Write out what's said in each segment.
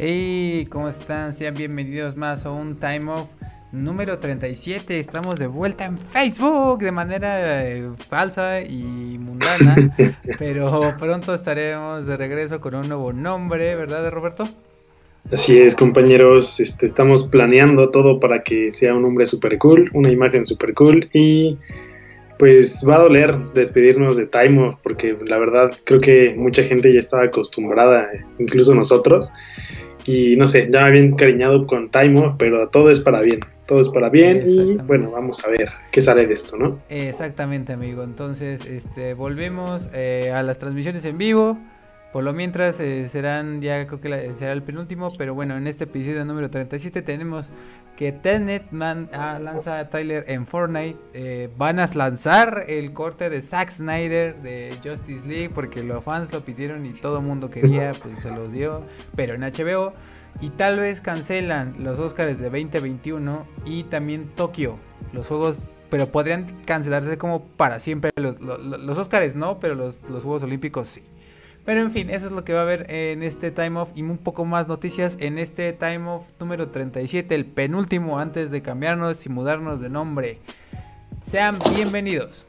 Hey, ¿cómo están? Sean bienvenidos más a un Time Off número 37. Estamos de vuelta en Facebook de manera eh, falsa y mundana, pero pronto estaremos de regreso con un nuevo nombre, ¿verdad, Roberto? Así es, compañeros, este, estamos planeando todo para que sea un nombre super cool, una imagen super cool y pues va a doler despedirnos de Time Off porque la verdad creo que mucha gente ya estaba acostumbrada, incluso nosotros, y no sé, ya me había encariñado con Time Off, pero todo es para bien, todo es para bien y bueno, vamos a ver qué sale de esto, ¿no? Exactamente, amigo. Entonces, este, volvemos eh, a las transmisiones en vivo. Por lo mientras eh, serán, ya creo que será el penúltimo, pero bueno, en este episodio número 37 tenemos que Tenet man, ah, lanza Tyler en Fortnite. Eh, van a lanzar el corte de Zack Snyder de Justice League porque los fans lo pidieron y todo el mundo quería, pues se los dio, pero en HBO. Y tal vez cancelan los Oscars de 2021 y también Tokio, los juegos pero podrían cancelarse como para siempre. Los, los, Oscars no, pero los Juegos Olímpicos sí. Pero en fin, eso es lo que va a haber en este Time Off y un poco más noticias en este Time Off número 37, el penúltimo antes de cambiarnos y mudarnos de nombre. Sean bienvenidos.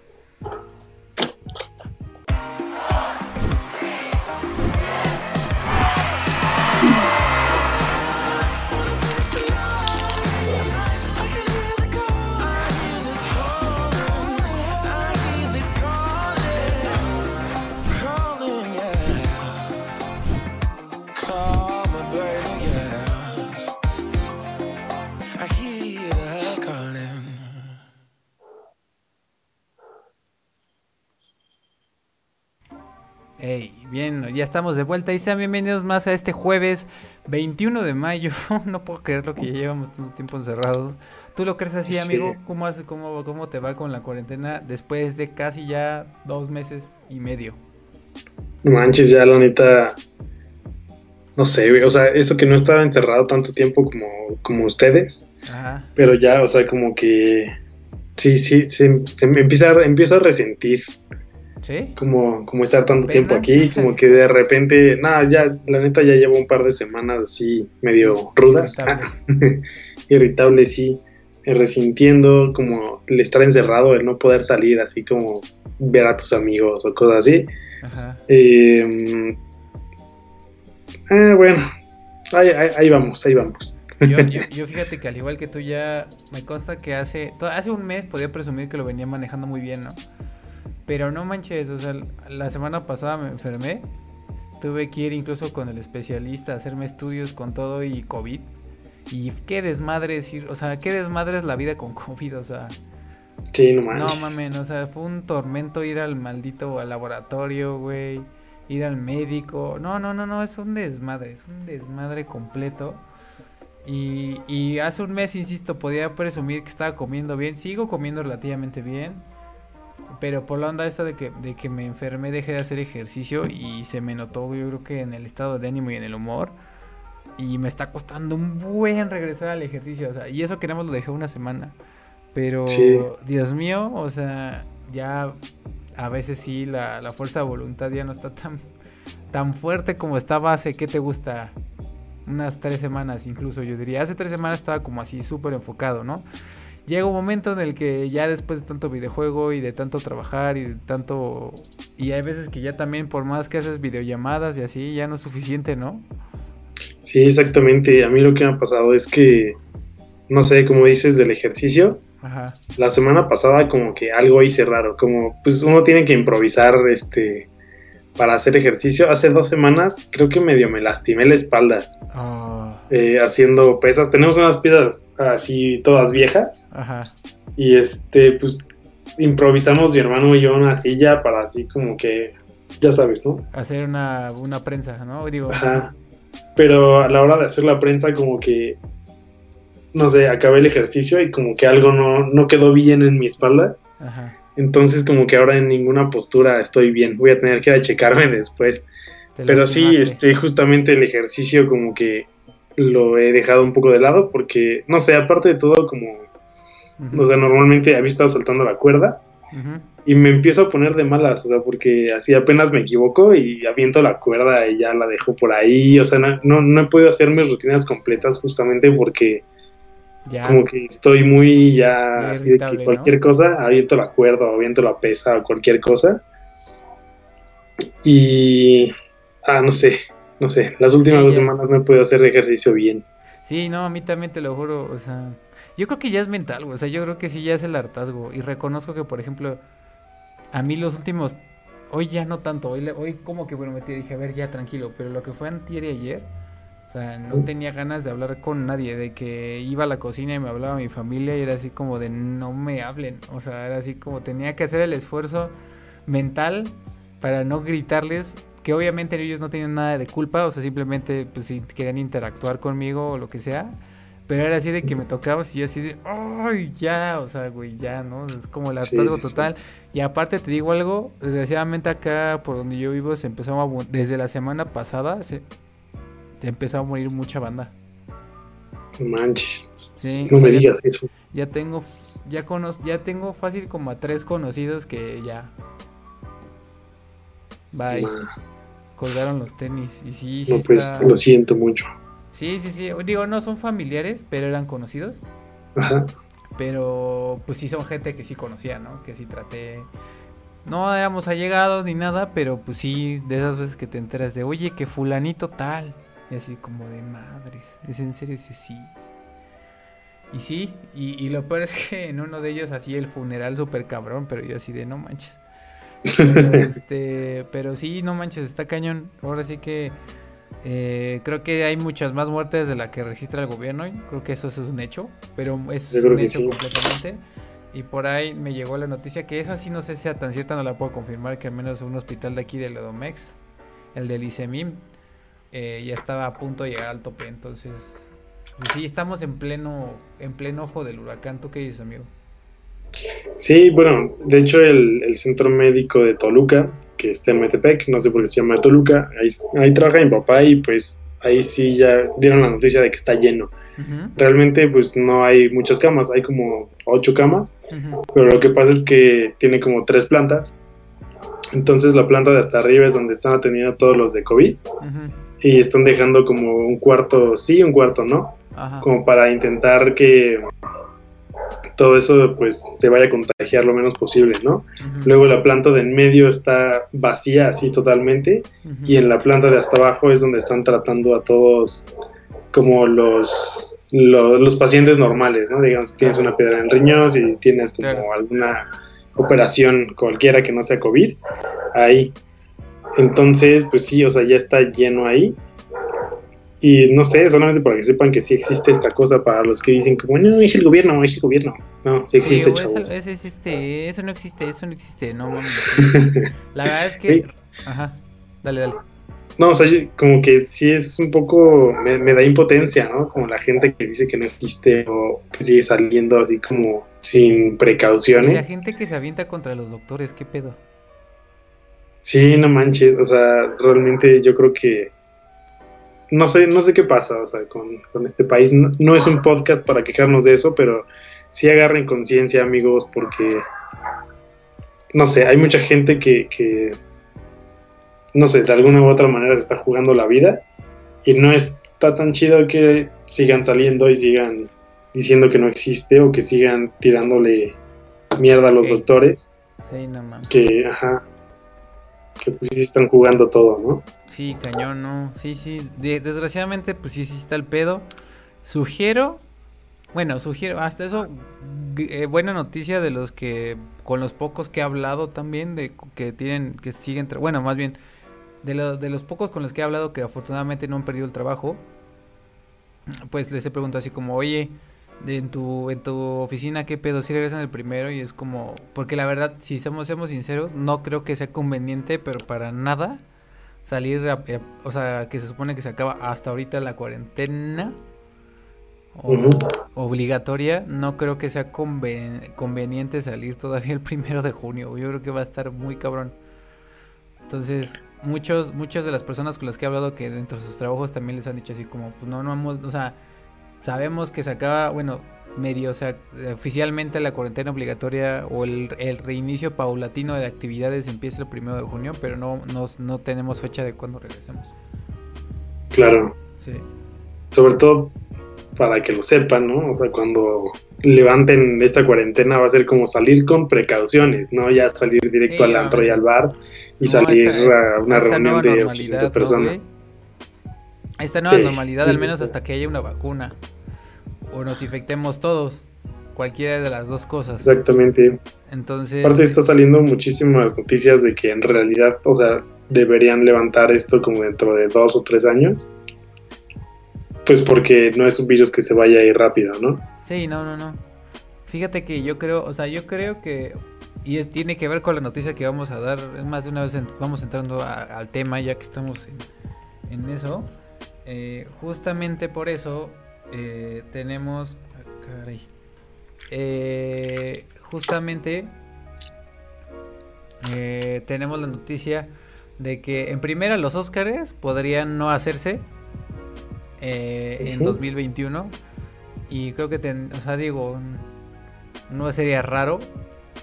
Hey, bien, ya estamos de vuelta y sean bienvenidos más a este jueves 21 de mayo. no puedo creer lo que ya llevamos tanto tiempo encerrados. ¿Tú lo crees así, amigo? ¿Cómo, hace, cómo, ¿Cómo te va con la cuarentena después de casi ya dos meses y medio? No manches, ya la neta. No sé, o sea, eso que no estaba encerrado tanto tiempo como, como ustedes. Ajá. Pero ya, o sea, como que. Sí, sí, se, se me empieza, empiezo a resentir como, como estar tanto tiempo aquí, como que de repente, nada, ya, la neta ya llevo un par de semanas así medio rudas, irritable, sí, resintiendo como el estar encerrado, el no poder salir, así como ver a tus amigos o cosas así. Ajá. Em, eh, bueno, ahí, vamos, ahí vamos. Yo, fíjate que al igual que tú ya me consta que hace, hace un mes podía presumir que lo venía manejando muy bien, ¿no? Pero no manches, o sea, la semana pasada me enfermé. Tuve que ir incluso con el especialista a hacerme estudios con todo y COVID. Y qué desmadre es ir, o sea, qué desmadre es la vida con COVID, o sea. Sí, no mames. No mames, o sea, fue un tormento ir al maldito al laboratorio, güey. Ir al médico. No, no, no, no, es un desmadre, es un desmadre completo. Y, y hace un mes, insisto, podía presumir que estaba comiendo bien. Sigo comiendo relativamente bien pero por la onda esta de que, de que me enfermé, dejé de hacer ejercicio y se me notó, yo creo que en el estado de ánimo y en el humor. Y me está costando un buen regresar al ejercicio. O sea, y eso queremos lo dejé una semana. Pero, Dios mío, o sea, ya a veces sí la, la, fuerza de voluntad ya no está tan, tan fuerte como estaba hace, ¿qué te gusta? Unas tres semanas incluso, yo diría. Hace tres semanas estaba como así súper enfocado, ¿no? Llega un momento en el que ya después de tanto videojuego y de tanto trabajar y de tanto... Y hay veces que ya también por más que haces videollamadas y así, ya no es suficiente, ¿no? Sí, exactamente. A mí lo que me ha pasado es que, no sé, como dices del ejercicio, Ajá. la semana pasada como que algo hice raro, como pues uno tiene que improvisar este para hacer ejercicio. Hace dos semanas creo que medio me lastimé la espalda. Ah. Eh, haciendo pesas. Tenemos unas piezas así todas viejas. Ajá. Y este, pues improvisamos mi hermano y yo una silla para así como que, ya sabes, ¿no? Hacer una, una prensa, ¿no? Digo, Ajá. Pero a la hora de hacer la prensa como que, no sé, acabé el ejercicio y como que algo no, no quedó bien en mi espalda. Ajá. Entonces como que ahora en ninguna postura estoy bien. Voy a tener que ir a checarme después. Pero sí, este, justamente el ejercicio como que lo he dejado un poco de lado porque, no sé, aparte de todo, como, o sea, normalmente había estado saltando la cuerda y me empiezo a poner de malas, o sea, porque así apenas me equivoco y aviento la cuerda y ya la dejo por ahí, o sea, no, no he podido hacer mis rutinas completas justamente porque como que estoy muy ya así de que cualquier cosa, aviento la cuerda o aviento la pesa o cualquier cosa. Y, ah, no sé, no sé, las últimas dos semanas no he podido hacer ejercicio bien. Sí, no, a mí también te lo juro, o sea, yo creo que ya es mental, o sea, yo creo que sí ya es el hartazgo. Y reconozco que, por ejemplo, a mí los últimos, hoy ya no tanto, hoy, hoy como que, bueno, me dije, a ver, ya tranquilo, pero lo que fue antier y ayer, o sea, no tenía ganas de hablar con nadie, de que iba a la cocina y me hablaba mi familia y era así como de no me hablen, o sea, era así como tenía que hacer el esfuerzo mental para no gritarles, que obviamente ellos no tenían nada de culpa, o sea, simplemente pues si querían interactuar conmigo o lo que sea, pero era así de que me tocaba y yo así de, ¡ay, ya! O sea, güey, ya, ¿no? Es como el hartazgo total. Y aparte te digo algo, desgraciadamente acá por donde yo vivo se empezó a, desde la semana pasada, se, empezó a morir mucha banda. Manches. no me digas eso. Ya tengo, ya ya tengo fácil como a tres conocidos que ya. Bye. Colgaron los tenis. Y sí, sí. No, pues lo siento mucho. Sí, sí, sí. Digo, no son familiares, pero eran conocidos. Ajá. Pero pues sí son gente que sí conocía, ¿no? Que sí traté. No éramos allegados ni nada, pero pues sí, de esas veces que te enteras de, oye, que fulanito tal. Y así como de madres. ¿Es en serio? Dice, sí. Y sí, y, y, lo peor es que en uno de ellos hacía el funeral súper cabrón, pero yo así de no manches. este, pero sí, no manches, está cañón. Ahora sí que eh, creo que hay muchas más muertes de la que registra el gobierno. Creo que eso es un hecho, pero es un hecho completamente. Y por ahí me llegó la noticia que esa sí no sé si sea tan cierta, no la puedo confirmar, que al menos un hospital de aquí de Lodomex, el del ICEMIM, eh, ya estaba a punto de llegar al tope. Entonces, sí, estamos en pleno, en pleno ojo del huracán. ¿Tú qué dices, amigo? Sí, bueno, de hecho el, centro médico de Toluca, que está en Metepec, no sé por qué se llama Toluca, ahí, trabaja mi papá y pues ahí sí ya dieron la noticia de que está lleno. Realmente pues no hay muchas camas, hay como ocho camas, pero lo que pasa es que tiene como tres plantas. Entonces la planta de hasta arriba es donde están atendiendo todos los de COVID y están dejando como un cuarto sí, un cuarto no, como para intentar que todo eso pues se vaya a contagiar lo menos posible, ¿no? Luego la planta de en medio está vacía así totalmente y en la planta de hasta abajo es donde están tratando a todos como los, los, pacientes normales, ¿no? Digamos, si tienes una piedra en el riñón, si tienes como alguna operación cualquiera que no sea COVID, ahí. Entonces, pues sí, o sea, ya está lleno ahí y no sé, solamente para que sepan que sí existe esta cosa para los que dicen como, no, es el gobierno, es el gobierno. No, sí existe, sí, Eso, eso, existe, eso no existe, eso no existe, no La verdad es que... Ajá, dale, dale. No, o sea, como que sí es un poco, me, da impotencia, ¿no? Como la gente que dice que no existe o que sigue saliendo así como sin precauciones. Y la gente que se avienta contra los doctores, ¿qué pedo? Sí, no manches, o sea, realmente yo creo que no sé, no sé qué pasa, o sea, con, este país. No, es un podcast para quejarnos de eso, pero sí agarren conciencia, amigos, porque, no sé, hay mucha gente que, que, no sé, de alguna u otra manera se está jugando la vida y no está tan chido que sigan saliendo y sigan diciendo que no existe o que sigan tirándole mierda a los doctores. Sí, no mames. Que, ajá, que pues sí están jugando todo, ¿no? Sí, cañón, ¿no? Sí, sí. desgraciadamente, pues sí, sí está el pedo. Sugiero, bueno, sugiero, hasta eso, eh, buena noticia de los que, con los pocos que he hablado también, de que tienen, que siguen, bueno, más bien, de, de los pocos con los que he hablado que afortunadamente no han perdido el trabajo, pues les he preguntado así como, oye, en tu, en tu oficina, ¿qué pedo? Si regresan el primero y es como, porque la verdad, si somos, somos sinceros, no creo que sea conveniente, pero para nada salir, eh, o sea, que se supone que se acaba hasta ahorita la cuarentena obligatoria, no creo que sea conveniente salir todavía el primero de junio, yo creo que va a estar muy cabrón. Entonces, muchos, muchas de las personas con las que he hablado que dentro de sus trabajos también les han dicho así como, pues no, no vamos, o sea, sabemos que se acaba, bueno, medio, o sea, oficialmente la cuarentena obligatoria o el, reinicio paulatino de actividades empieza el primero de junio, pero no, no, tenemos fecha de cuándo regresemos. Claro. Sí. Sobre todo para que lo sepan, ¿no? O sea, cuando levanten esta cuarentena va a ser como salir con precauciones, no ya salir directo al antro y al bar y salir a una reunión de 800 personas. Esta nueva normalidad, al menos hasta que haya una vacuna o nos infectemos todos. Cualquiera de las dos cosas. Exactamente. Entonces. Aparte, está saliendo muchísimas noticias de que en realidad, o sea, deberían levantar esto como dentro de dos o tres años. Pues porque no es un virus que se vaya a ir rápido, ¿no? Sí, no, no, no. Fíjate que yo creo, o sea, yo creo que. Y tiene que ver con la noticia que vamos a dar. Es más de una vez vamos entrando al tema, ya que estamos en, eso. Eh, justamente por eso eh, tenemos... Eh, justamente tenemos la noticia de que en primera los Oscars podrían no hacerse en 2021 y creo que, o sea, digo, no sería raro.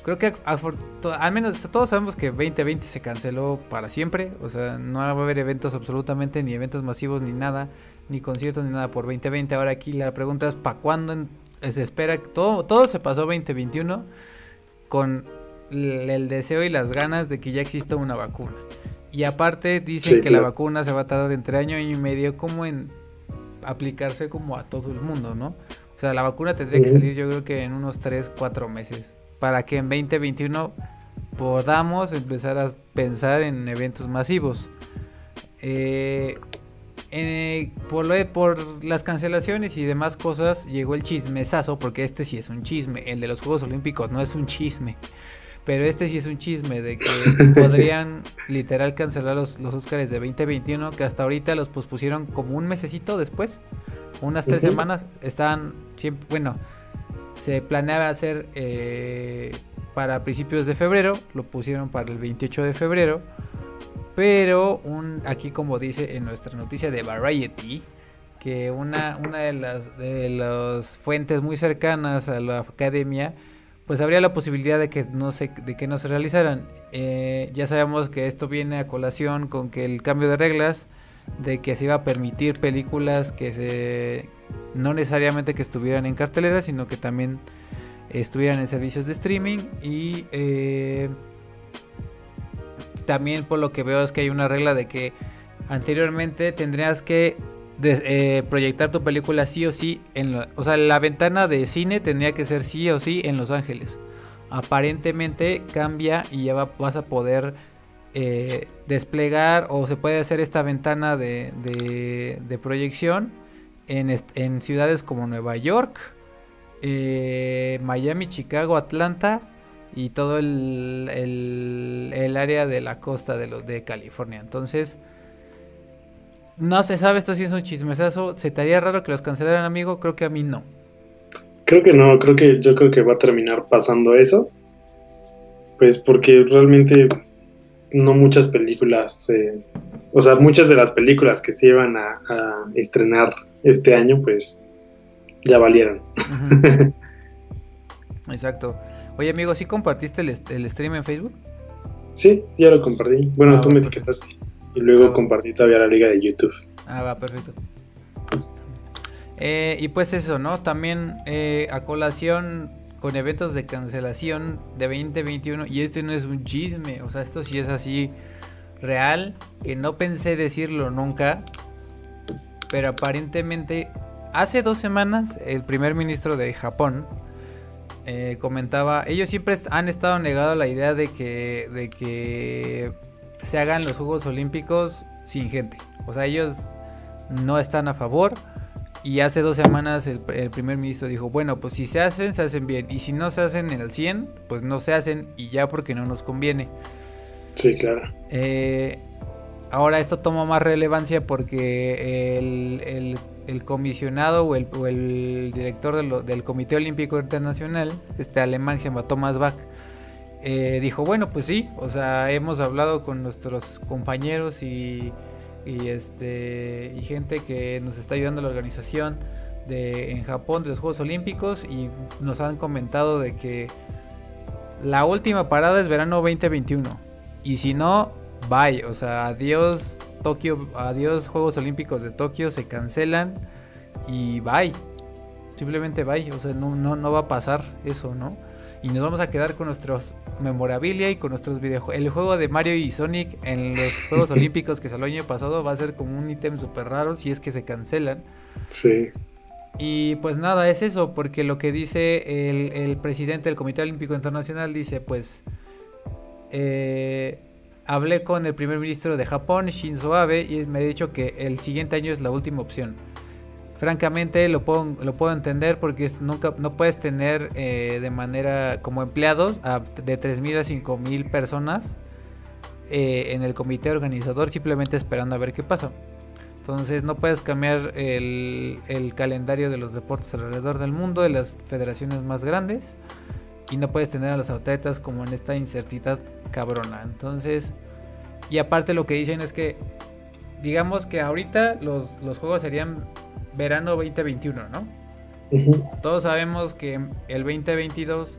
Creo que al menos todos sabemos que 2020 se canceló para siempre, o sea, no va a haber eventos absolutamente, ni eventos masivos, ni nada ni conciertos ni nada por 2020. Ahora aquí la pregunta es ¿para cuándo se espera? Todo, todo se pasó 2021 con el deseo y las ganas de que ya exista una vacuna. Y aparte dicen que la vacuna se va a tardar entre año, y medio como en aplicarse como a todo el mundo, ¿no? O sea, la vacuna tendría que salir yo creo que en unos 3, 4 meses. Para que en 2021 podamos empezar a pensar en eventos masivos. Eh, eh, por, por las cancelaciones y demás cosas llegó el chismesazo, porque este sí es un chisme, el de los Juegos Olímpicos no es un chisme, pero este sí es un chisme de que podrían literal cancelar los, los Oscars de 2021, que hasta ahorita los pospusieron como un mesecito después, unas tres semanas, estaban siempre, bueno, se planeaba hacer eh, para principios de febrero, lo pusieron para el 28 de febrero pero un, aquí como dice en nuestra noticia de Variety, que una, una de, las, de las fuentes muy cercanas a la academia, pues habría la posibilidad de que no se, de que no se realizaran. Eh, ya sabemos que esto viene a colación con que el cambio de reglas, de que se iba a permitir películas que se no necesariamente que estuvieran en cartelera, sino que también estuvieran en servicios de streaming. Y eh, también por lo que veo es que hay una regla de que anteriormente tendrías que eh, proyectar tu película sí o sí en o sea la ventana de cine tendría que ser sí o sí en Los Ángeles. Aparentemente cambia y ya vas a poder eh, desplegar o se puede hacer esta ventana de, proyección en, ciudades como Nueva York eh, Miami Chicago Atlanta y todo el, área de la costa de California. Entonces, no se sabe, esto sí es un chismesazo. ¿Se te haría raro que los cancelaran, amigo? Creo que a mí no. Creo que no, creo que yo creo que va a terminar pasando eso. Pues porque realmente no muchas películas, o sea, muchas de las películas que se iban a, estrenar este año, pues ya valieron. Exacto. Oye, amigo, ¿sí compartiste el, stream en Facebook? Sí, ya lo compartí. Bueno, ah, tú me etiquetaste. Y luego ah, compartí todavía la liga de YouTube. Ah, va, perfecto. Eh, y pues eso, ¿no? También eh, a colación con eventos de cancelación de 2021. Y este no es un chisme, o sea, esto sí es así real, que no pensé decirlo nunca. Pero aparentemente, hace dos semanas, el primer ministro de Japón eh, comentaba, ellos siempre han estado negados a la idea de que, de que se hagan los Juegos Olímpicos sin gente. O sea, ellos no están a favor. Y hace dos semanas el, primer ministro dijo, bueno, pues si se hacen, se hacen bien. Y si no se hacen en el 100, pues no se hacen y ya porque no nos conviene. Sí, claro. Eh, ahora esto toma más relevancia porque el el comisionado o el, director del Comité Olímpico Internacional, este alemán se llama Thomas Bach, eh, dijo, bueno, pues sí, o sea, hemos hablado con nuestros compañeros y, y, este, y gente que nos está ayudando a la organización de, en Japón de los Juegos Olímpicos y nos han comentado de que la última parada es verano 2021. Y si no, bye. O sea, adiós Tokio, adiós Juegos Olímpicos de Tokio, se cancelan y bye. Simplemente bye. O sea, no, no, no va a pasar eso, ¿no? Y nos vamos a quedar con nuestros memorabilia y con nuestros videojuegos. El juego de Mario y Sonic en los Juegos Olímpicos que salió el año pasado va a ser como un ítem súper raro si es que se cancelan. Sí. Y pues nada, es eso, porque lo que dice el, presidente del Comité Olímpico Internacional dice, pues, eh, hablé con el primer ministro de Japón, Shinzo Abe, y me ha dicho que el siguiente año es la última opción. Francamente lo puedo, lo puedo entender porque nunca, no puedes tener eh, de manera como empleados a, de 3.000 a 5.000 personas eh, en el comité organizador simplemente esperando a ver qué pasa. Entonces no puedes cambiar el, calendario de los deportes alrededor del mundo, de las federaciones más grandes. Y no puedes tener a los atletas como en esta incertidumbre cabrona. Entonces, y aparte lo que dicen es que, digamos que ahorita los, juegos serían verano 2021, ¿no? Todos sabemos que el 2022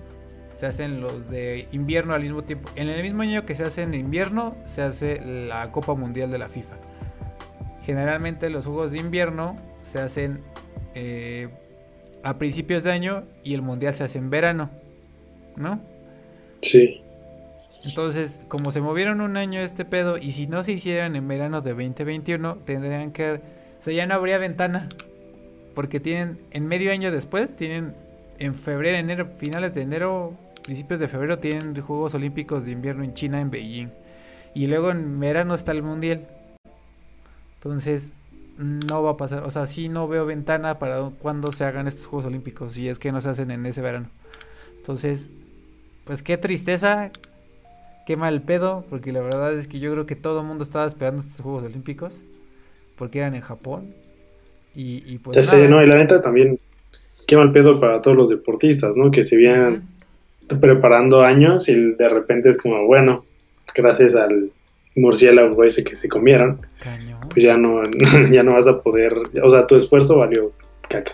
se hacen los de invierno al mismo tiempo. En el mismo año que se hace en invierno, se hace la Copa Mundial de la FIFA. Generalmente los juegos de invierno se hacen eh, a principios de año y el mundial se hace en verano, ¿no? Sí. Entonces, como se movieron un año este pedo y si no se hicieran en verano de 2021, tendrían que... O sea, ya no habría ventana. Porque tienen, en medio año después, tienen en febrero, enero, finales de enero, principios de febrero, tienen Juegos Olímpicos de invierno en China, en Beijing. Y luego en verano está el Mundial. Entonces, no va a pasar. O sea, sí no veo ventana para cuando se hagan estos Juegos Olímpicos. Si es que no se hacen en ese verano. Entonces, pues qué tristeza. Qué mal pedo. Porque la verdad es que yo creo que todo el mundo estaba esperando estos Juegos Olímpicos. Porque eran en Japón. Y, pues. Ya sé, no, y la neta también. Qué mal pedo para todos los deportistas, ¿no? Que se vienen preparando años y de repente es como, bueno, gracias al murciélago ese que se comieron, pues ya no, ya no vas a poder, o sea, tu esfuerzo valió caca.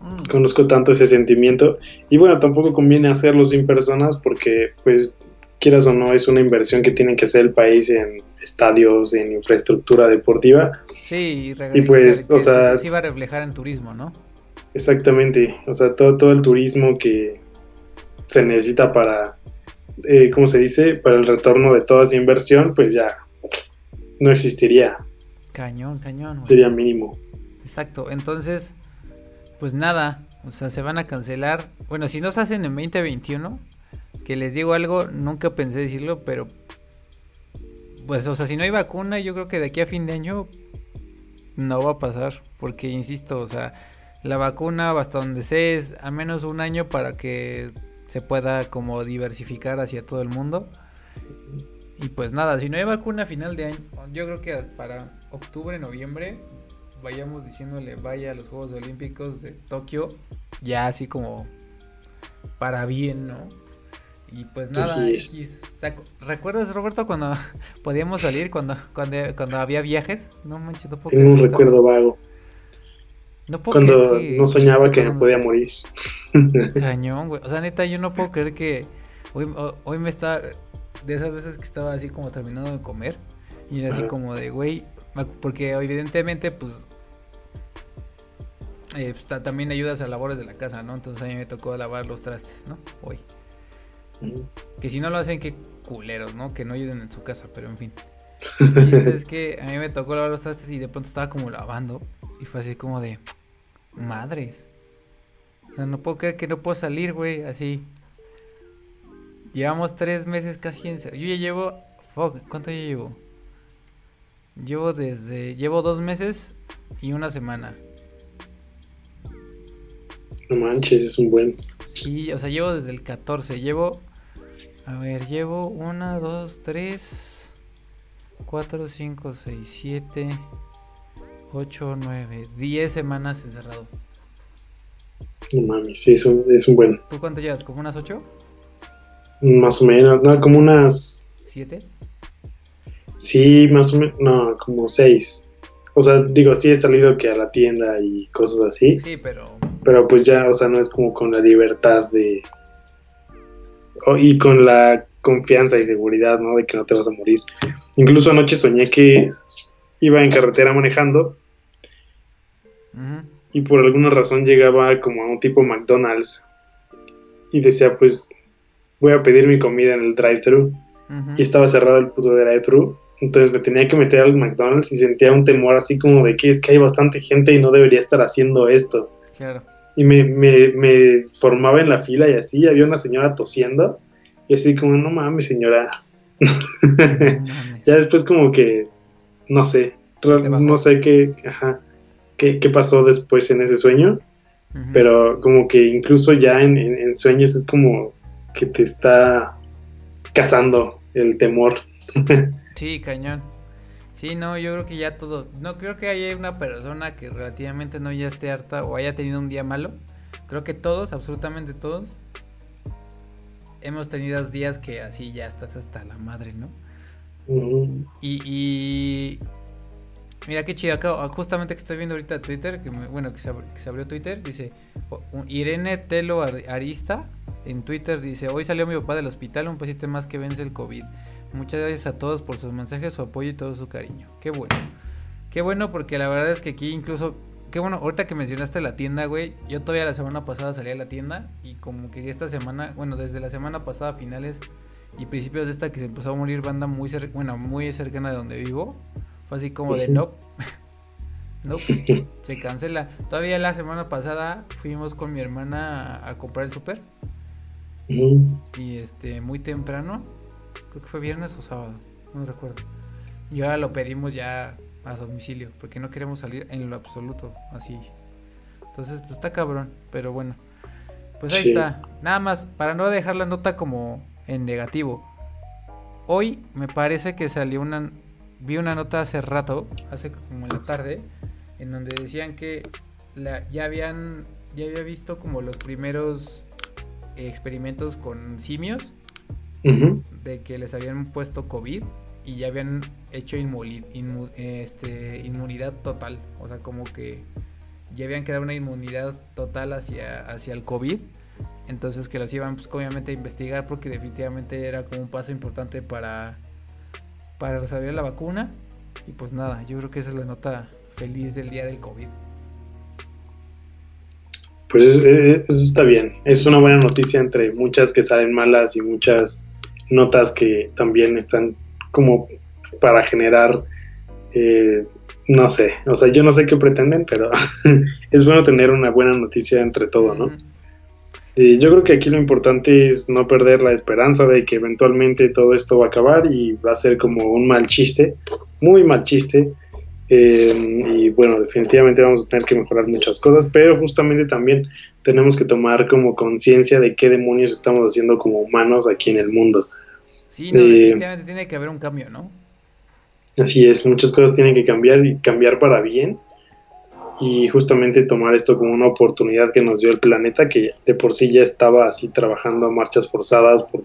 Mm. Conozco tanto ese sentimiento y bueno, tampoco conviene hacerlo sin personas porque pues quieras o no es una inversión que tiene que hacer el país en estadios, en infraestructura deportiva. Sí, y, pues, o sea, se iba a reflejar en turismo, ¿no? Exactamente, o sea, todo, todo el turismo que se necesita para eh, como se dice, para el retorno de toda esa inversión, pues ya no existiría. Cañón, cañón. Sería mínimo. Exacto, entonces, pues nada, o sea, se van a cancelar. Bueno, si no se hacen en 2021, que les digo algo, nunca pensé decirlo, pero pues, o sea, si no hay vacuna, yo creo que de aquí a fin de año no va a pasar, porque insisto, o sea, la vacuna, hasta donde sé, es a menos un año para que se pueda como diversificar hacia todo el mundo. Y pues nada, si no hay vacuna a final de año, yo creo que para octubre, noviembre, vayamos diciéndole vaya a los Juegos Olímpicos de Tokio, ya así como para bien, ¿no? Y pues nada, ¿recuerdas Roberto cuando podíamos salir, cuando, cuando, cuando había viajes? No manches, no puedo un recuerdo vago. No Cuando no soñaba que me podía morir. Cañón, güey. O sea, neta, yo no puedo creer que hoy, hoy me está... De esas veces que estaba así como terminando de comer. Y era así como de, güey, porque evidentemente, pues, eh, pues también ayudas a labores de la casa, ¿no? Entonces a mí me tocó lavar los trastes, ¿no? Hoy. Que si no lo hacen, qué culeros, ¿no? Que no ayuden en su casa, pero en fin. es que a mí me tocó lavar los trastes y de pronto estaba como lavando. Y fue así como de, madres. O sea, no puedo creer que no puedo salir, güey, así. Llevamos tres meses casi en... Yo ya llevo... Fuck, ¿cuánto ya llevo? Llevo desde... Llevo dos meses y una semana. No manches, es un buen... Sí, o sea, llevo desde el 14. Llevo... A ver, llevo una, dos, tres... Cuatro, cinco, seis, siete... 8, 9, 10 semanas encerrado. No mames, sí, es un, es un buen. ¿Tú cuánto llevas? ¿Como unas 8? Más o menos, no, como unas. ¿7? Sí, más o menos, no, como 6. O sea, digo, sí he salido que a la tienda y cosas así. Sí, pero... Pero pues ya, o sea, no es como con la libertad de... y con la confianza y seguridad, ¿no? De que no te vas a morir. Incluso anoche soñé que iba en carretera manejando y por alguna razón llegaba como a un tipo McDonald's y decía, pues voy a pedir mi comida en el drive-thru y estaba cerrado el puto drive-thru. Entonces me tenía que meter al McDonald's y sentía un temor así como de que es que hay bastante gente y no debería estar haciendo esto. Y me, me, me formaba en la fila y así, había una señora tosiendo y así como, no mames señora. ya después como que, no sé, no sé qué, ajá, qué, qué, pasó después en ese sueño, pero como que incluso ya en, sueños es como que te está cazando el temor. sí, cañón. Sí, no, yo creo que ya todos, no creo que haya una persona que relativamente no ya esté harta o haya tenido un día malo. Creo que todos, absolutamente todos, hemos tenido días que así ya estás hasta la madre, ¿no? y, y, Mira qué chido, acá, justamente que estoy viendo ahorita Twitter, que bueno, que se, abrió, Twitter, dice Irene Telo Arista en Twitter dice, hoy salió mi papá del hospital, un paciente más que vence el COVID. Muchas gracias a todos por sus mensajes, su apoyo y todo su cariño. Qué bueno. Qué bueno porque la verdad es que aquí incluso, qué bueno, ahorita que mencionaste la tienda, güey, yo todavía la semana pasada salí a la tienda y como que esta semana, bueno, desde la semana pasada finales y principios de esta que se empezó a morir banda muy, bueno, muy cercana de donde vivo fue así como de no. no, se cancela. Todavía la semana pasada fuimos con mi hermana a, comprar el súper. Y este, muy temprano, creo que fue viernes o sábado, no recuerdo. Y ahora lo pedimos ya a domicilio, porque no queremos salir en lo absoluto, así. Entonces, pues está cabrón, pero bueno. Pues ahí está. Nada más, para no dejar la nota como en negativo. Hoy me parece que salió una, vi una nota hace rato, hace como en la tarde, en donde decían que la, ya habían, ya había visto como los primeros experimentos con simios, de que les habían puesto COVID y ya habían hecho este, inmunidad total, o sea, como que ya habían creado una inmunidad total hacia, hacia el COVID. Entonces que los iban pues, obviamente a investigar porque definitivamente era como un paso importante para para resolver la vacuna. Y pues nada, yo creo que esa es la nota feliz del día del COVID. Pues eso está bien. Es una buena noticia entre muchas que salen malas y muchas notas que también están como para generar, eh, no sé, o sea, yo no sé qué pretenden, pero es bueno tener una buena noticia entre todo, ¿no? yo creo que aquí lo importante es no perder la esperanza de que eventualmente todo esto va a acabar y va a ser como un mal chiste, muy mal chiste. Eh, y bueno, definitivamente vamos a tener que mejorar muchas cosas, pero justamente también tenemos que tomar como conciencia de qué demonios estamos haciendo como humanos aquí en el mundo. Sí, no, eh, definitivamente tiene que haber un cambio, ¿no? Así es, muchas cosas tienen que cambiar y cambiar para bien y justamente tomar esto como una oportunidad que nos dio el planeta, que de por sí ya estaba así trabajando a marchas forzadas por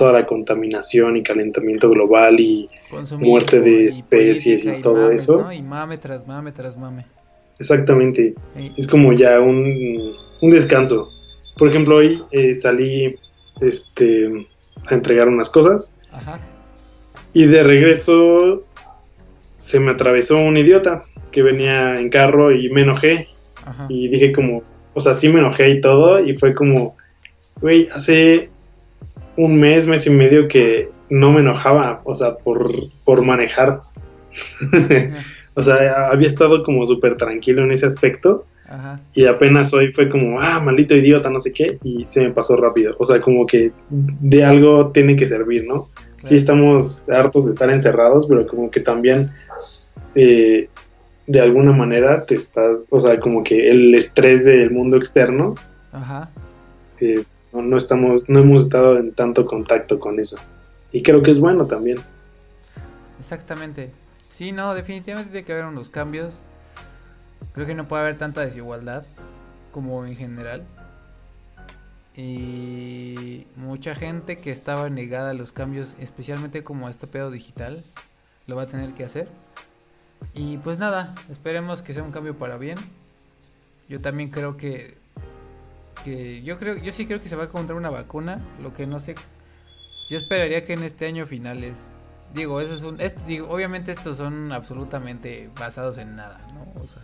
toda la contaminación y calentamiento global y muerte de especies y, todo eso. Y mame tras mame tras mame. Exactamente. Es como ya un, un, descanso. Por ejemplo, hoy eh, salí este, a entregar unas cosas y de regreso se me atravesó un idiota que venía en carro y me enojé. Y dije como, o sea, sí me enojé y todo. Y fue como, güey, hace un mes, mes y medio que no me enojaba, o sea, por, por manejar. o sea, había estado como súper tranquilo en ese aspecto. Y apenas hoy fue como, ah, maldito idiota, no sé qué, y se me pasó rápido. O sea, como que de algo tiene que servir, ¿no? Sí estamos hartos de estar encerrados, pero como que también eh, de alguna manera te estás, o sea, como que el estrés del mundo externo, eh, no, estamos, no hemos estado en tanto contacto con eso. Y creo que es bueno también. Exactamente. Sí, no, definitivamente tiene que haber unos cambios. Creo que no puede haber tanta desigualdad como en general. Y mucha gente que estaba negada a los cambios, especialmente como a este pedo digital, lo va a tener que hacer. Y pues nada, esperemos que sea un cambio para bien. Yo también creo que que yo creo yo sí creo que se va a encontrar una vacuna, lo que no sé yo esperaría que en este año finales digo, eso es un digo, obviamente estos son absolutamente basados en nada, ¿no? O sea,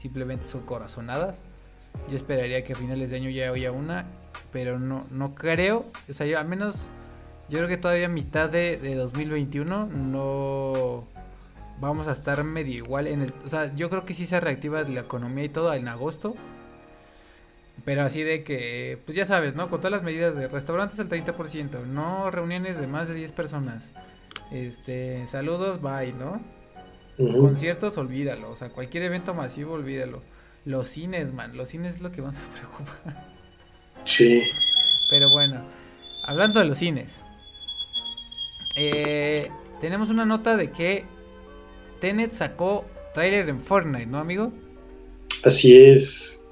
simplemente son corazonadas. Yo esperaría que a finales de año ya haya una, pero no no creo, o sea, yo al menos yo creo que todavía a mitad de, de 2021 no vamos a estar medio igual en el... O sea, yo creo que sí se reactiva la economía y todo en agosto. Pero así de que, pues ya sabes, ¿no? Con todas las medidas de restaurantes al 30%, no reuniones de más de 10 personas. Este, saludos, bye, ¿no? Conciertos, olvídalo. O sea, cualquier evento masivo, olvídalo. Los cines, man, los cines es lo que más me preocupa. Sí. Pero bueno, hablando de los cines. Eh, tenemos una nota de que Tenet sacó trailer en Fortnite, ¿no, amigo? Así es.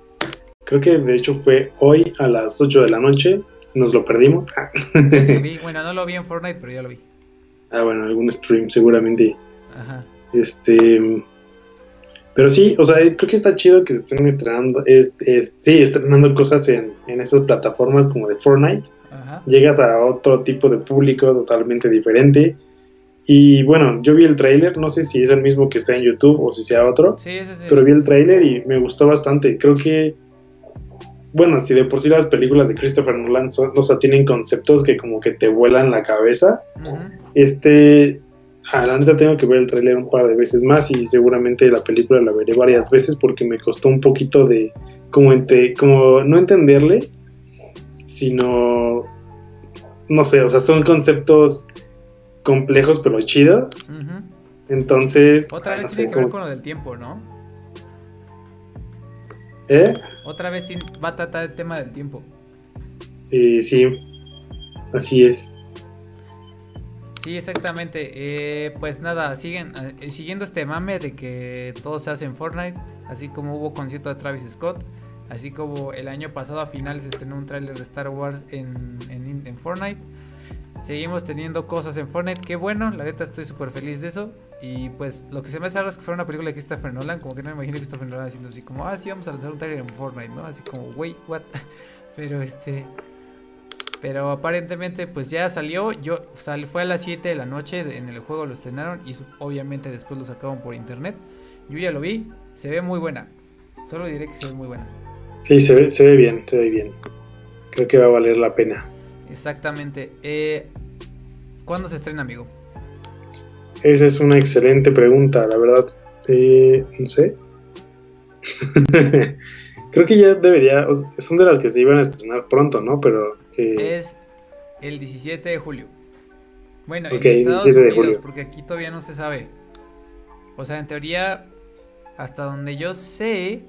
Creo que de hecho fue hoy a las 8 de la noche. Nos lo perdimos. bueno, no lo vi en Fortnite, pero ya lo vi. Ah, bueno, algún stream seguramente. Ajá. Este. Pero sí, o sea, creo que está chido que se estén estrenando, sí, estrenando cosas en, en esas plataformas como de Fortnite. Ajá. Llegas a otro tipo de público totalmente diferente. Y bueno, yo vi el tráiler, no sé si es el mismo que está en YouTube o si sea otro, sí, sí, sí. pero vi el tráiler y me gustó bastante. Creo que, bueno, si de por sí las películas de Christopher Nolan son, o sea, tienen conceptos que como que te vuelan la cabeza, este, adelante tengo que ver el tráiler un par de veces más y seguramente la película la veré varias veces porque me costó un poquito de, como, como no entenderle, sino, no sé, o sea, son conceptos complejos pero chidos. Entonces. Otra vez tiene que ver con lo del tiempo, ¿no? ¿Eh? Otra vez va a tratar el tema del tiempo. Eh, sí, así es. Sí, exactamente. Eh, pues nada, siguen eh, siguiendo este mame de que todo se hace en Fortnite, así como hubo concierto de Travis Scott, así como el año pasado a finales se estrenó un tráiler de Star Wars en, en, en Fortnite. Seguimos teniendo cosas en Fortnite. Qué bueno, la neta estoy súper feliz de eso. Y pues lo que se me hace raro es que fuera una película de Christopher Nolan. Como que no me imagino Christopher Nolan haciendo así como, ah, sí, vamos a lanzar un trailer en Fortnite, ¿no? Así como, wait, what? Pero este. Pero aparentemente, pues ya salió. Yo sal, fue a las 7 de la noche. En el juego lo estrenaron. Y obviamente después lo sacaron por internet. Yo ya lo vi. Se ve muy buena. Solo diré que se ve muy buena. Sí, se ve, se ve bien, se ve bien. Creo que va a valer la pena. Exactamente. Eh, ¿Cuándo se estrena, amigo? Esa es una excelente pregunta, la verdad. Eh, no sé. Creo que ya debería. Son de las que se iban a estrenar pronto, ¿no? Pero. Es el 17 de julio. Bueno, en Estados Unidos, porque aquí todavía no se sabe. O sea, en teoría, hasta donde yo sé,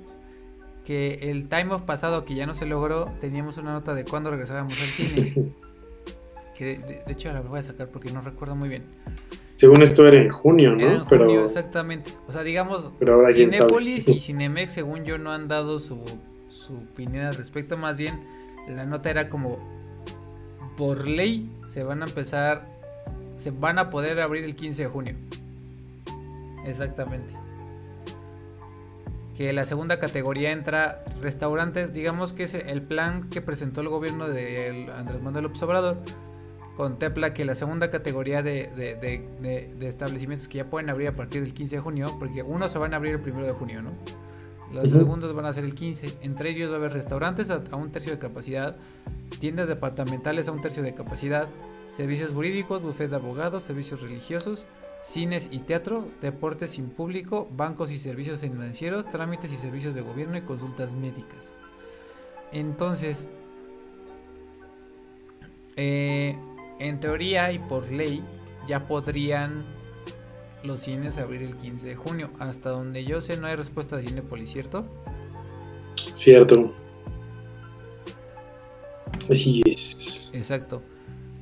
que el time of pasado que ya no se logró, teníamos una nota de cuándo regresábamos al cine. que de, hecho la voy a sacar porque no recuerdo muy bien. Según esto era en junio, ¿no? en junio, exactamente. O sea, digamos, Cinepolis y Cinemex, según yo, no han dado su, su opinión al respecto. Más bien, la nota era como, por ley, se van a empezar, se van a poder abrir el 15 de junio. Exactamente que la segunda categoría entra restaurantes, digamos que es el plan que presentó el gobierno de Andrés Manuel López Obrador, contempla que la segunda categoría de, establecimientos que ya pueden abrir a partir del 15 de junio, porque unos se van a abrir el primero de junio, ¿no? Los segundos van a ser el 15. Entre ellos va a haber restaurantes a, un tercio de capacidad, tiendas departamentales a un tercio de capacidad, servicios jurídicos, bufet de abogados, servicios religiosos, cines y teatros, deportes sin público, bancos y servicios financieros, trámites y servicios de gobierno y consultas médicas. Entonces, eh, en teoría y por ley, ya podrían los cines abrir el 15 de junio. Hasta donde yo sé, no hay respuesta de Cinepolis, ¿cierto? Cierto. Así es. Exacto.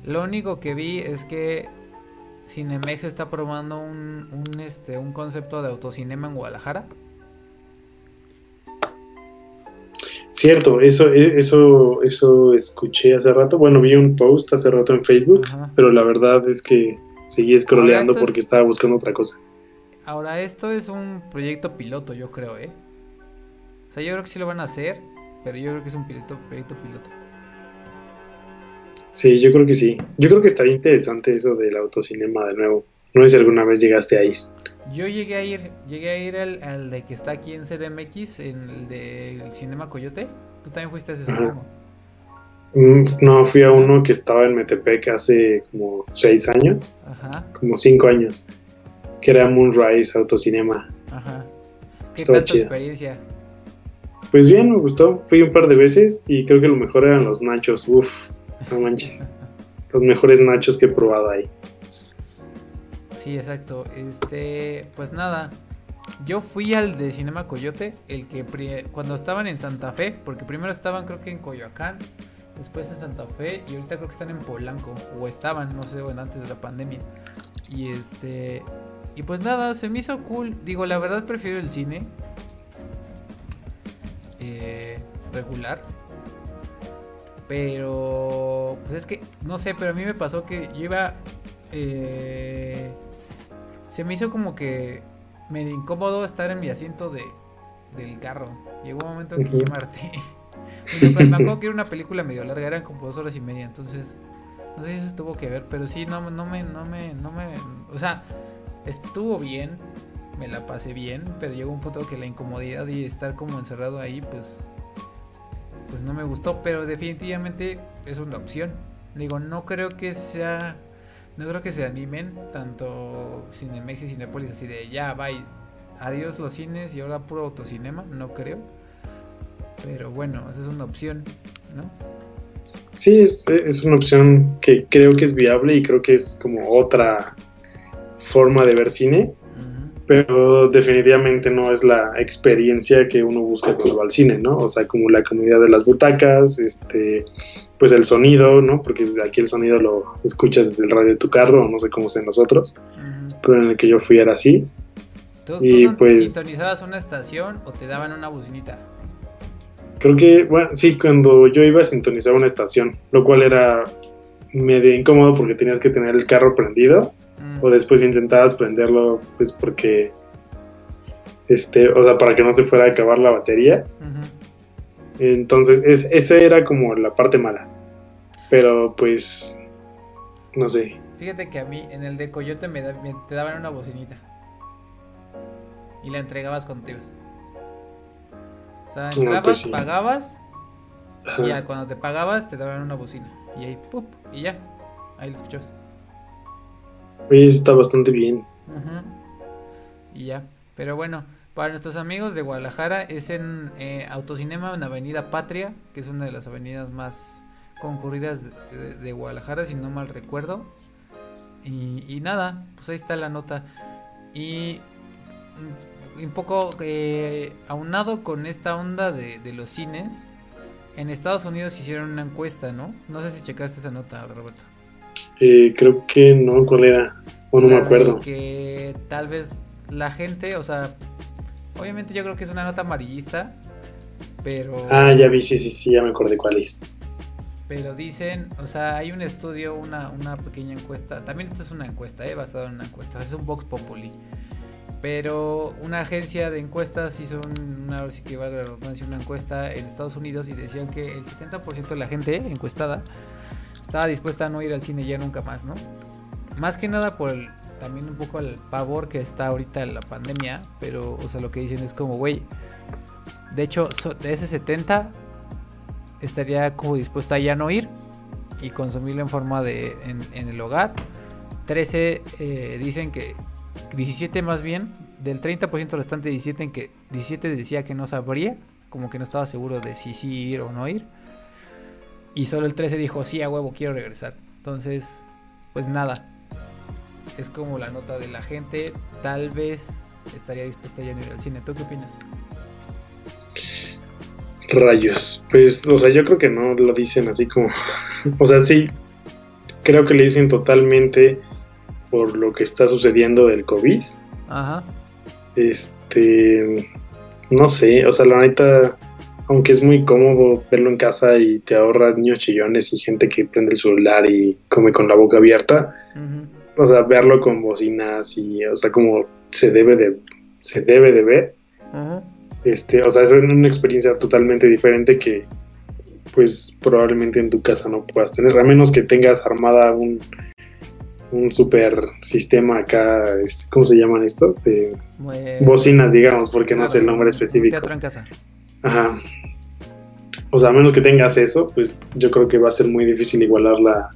Lo único que vi es que Cinemex está probando un, este, un concepto de autocinema en Guadalajara. Cierto, eso, e, eso, eso escuché hace rato. Bueno, vi un post hace rato en Facebook, pero la verdad es que seguí scrolleando porque estaba buscando otra cosa. Ahora, esto es un proyecto piloto, yo creo, ¿eh? O sea, yo creo que sí lo van a hacer, pero yo creo que es un piloto, proyecto piloto. Sí, yo creo que sí. Yo creo que estaría interesante eso del autocinema de nuevo. No sé si alguna vez llegaste a ir. Yo llegué a ir, llegué a ir al, de que está aquí en CDMX, en el de Cinema Coyote. Tú también fuiste a ese, supongo. Mm, no, fui a uno que estaba en Metepec hace como seis años, Ajá. como cinco años, que era Moonrise Autocinema. Ajá. ¿Qué tal tu experiencia? Pues bien, me gustó. Fui un par de veces y creo que lo mejor eran los nachos. Uf, no manches. los mejores nachos que he probado ahí. Sí, exacto. Este, pues nada. Yo fui al de Cinema Coyote, el que cuando estaban en Santa Fe, porque primero estaban creo que en Coyoacán, después en Santa Fe y ahorita creo que están en Polanco o estaban, no sé, bueno, antes de la pandemia. Y este y pues nada, se me hizo cool. Digo, la verdad prefiero el cine eh, regular. Pero pues es que no sé, pero a mí me pasó que yo iba eh, se me hizo como que me incómodo estar en mi asiento de del carro. Llegó un momento en que ya me acuerdo que era una película medio larga, eran como dos horas y media, entonces no sé si eso tuvo que ver, pero sí, no, no me, no me, no me, o sea, estuvo bien, me la pasé bien, pero llegó un punto que la incomodidad y estar como encerrado ahí, pues, pues no me gustó, pero definitivamente es una opción. Digo, no creo que sea, no creo que se animen tanto Cinemex y Cinepolis así de ya, bye, adiós los cines y ahora puro autocinema, no creo. Pero bueno, esa es una opción, ¿no? Sí, es, es, una opción que creo que es viable y creo que es como otra forma de ver cine, pero definitivamente no es la experiencia que uno busca cuando va al cine, ¿no? O sea, como la comodidad de las butacas, este, pues el sonido, ¿no? Porque aquí el sonido lo escuchas desde el radio de tu carro, no sé cómo sea nosotros, pero en el que yo fui era así. ¿Tú, y pues sintonizabas una estación o te daban una bocinita? Creo que, bueno, sí, cuando yo iba a sintonizar una estación, lo cual era medio incómodo porque tenías que tener el carro prendido mm. o después intentabas prenderlo pues porque este, o sea, para que no se fuera a acabar la batería. Entonces, es, esa era como la parte mala. Pero pues no sé. Fíjate que a mí en el de Coyote me, te daban una bocinita. Y la entregabas contigo. O sea, pues entrabas, pagabas y ya cuando te pagabas te daban una bocina. Y ahí, ¡pup! Y ya, ahí lo escuchas. Oye, está bastante bien. Y ya, pero bueno, para nuestros amigos de Guadalajara es en eh, Autocinema en Avenida Patria, que es una de las avenidas más concurridas de, Guadalajara, si no mal recuerdo. Y, nada, pues ahí está la nota. Y un poco eh, aunado con esta onda de, de los cines, en Estados Unidos hicieron una encuesta, ¿no? No sé si checaste esa nota, Roberto. Eh, creo que no, ¿cuál era? O no me acuerdo. Que tal vez la gente, o sea, obviamente yo creo que es una nota amarillista, pero... Ah, ya vi, sí, sí, sí, ya me acordé cuál es. Pero dicen, o sea, hay un estudio, una, una pequeña encuesta, también esto es una encuesta, ¿eh? basada en una encuesta, es un Vox Populi. Pero una agencia de encuestas hizo una, sí que una encuesta en Estados Unidos y decían que el 70% de la gente encuestada estaba dispuesta a no ir al cine ya nunca más, ¿no? Más que nada por el, también un poco el pavor que está ahorita la pandemia, pero, o sea, lo que dicen es como, güey, de hecho, de ese 70 estaría como dispuesta a ya no ir y consumirlo en forma de, en, el hogar. 13 eh, dicen que 17 más bien, del 30% restante 17 en que 17 decía que no sabría, como que no estaba seguro de si sí ir o no ir. Y solo el 13 dijo, sí, a huevo, quiero regresar. Entonces, pues nada. Es como la nota de la gente. Tal vez estaría dispuesta ya a ir al cine. ¿Tú qué opinas? Rayos. Pues, o sea, yo creo que no lo dicen así como... o sea, sí. Creo que le dicen totalmente por lo que está sucediendo del COVID. Ajá. Este, no sé, o sea, la neta, aunque es muy cómodo verlo en casa y te ahorras niños chillones y gente que prende el celular y come con la boca abierta, o sea, verlo con bocinas y, o sea, como se debe de, se debe de ver. Este, o sea, es una experiencia totalmente diferente que pues probablemente en tu casa no puedas tener, a menos que tengas armada un, un super sistema acá, este, ¿cómo se llaman estos? De bocinas, digamos, porque no sé el nombre específico. Teatro en casa. Ajá. O sea, a menos que tengas eso, pues yo creo que va a ser muy difícil igualar la,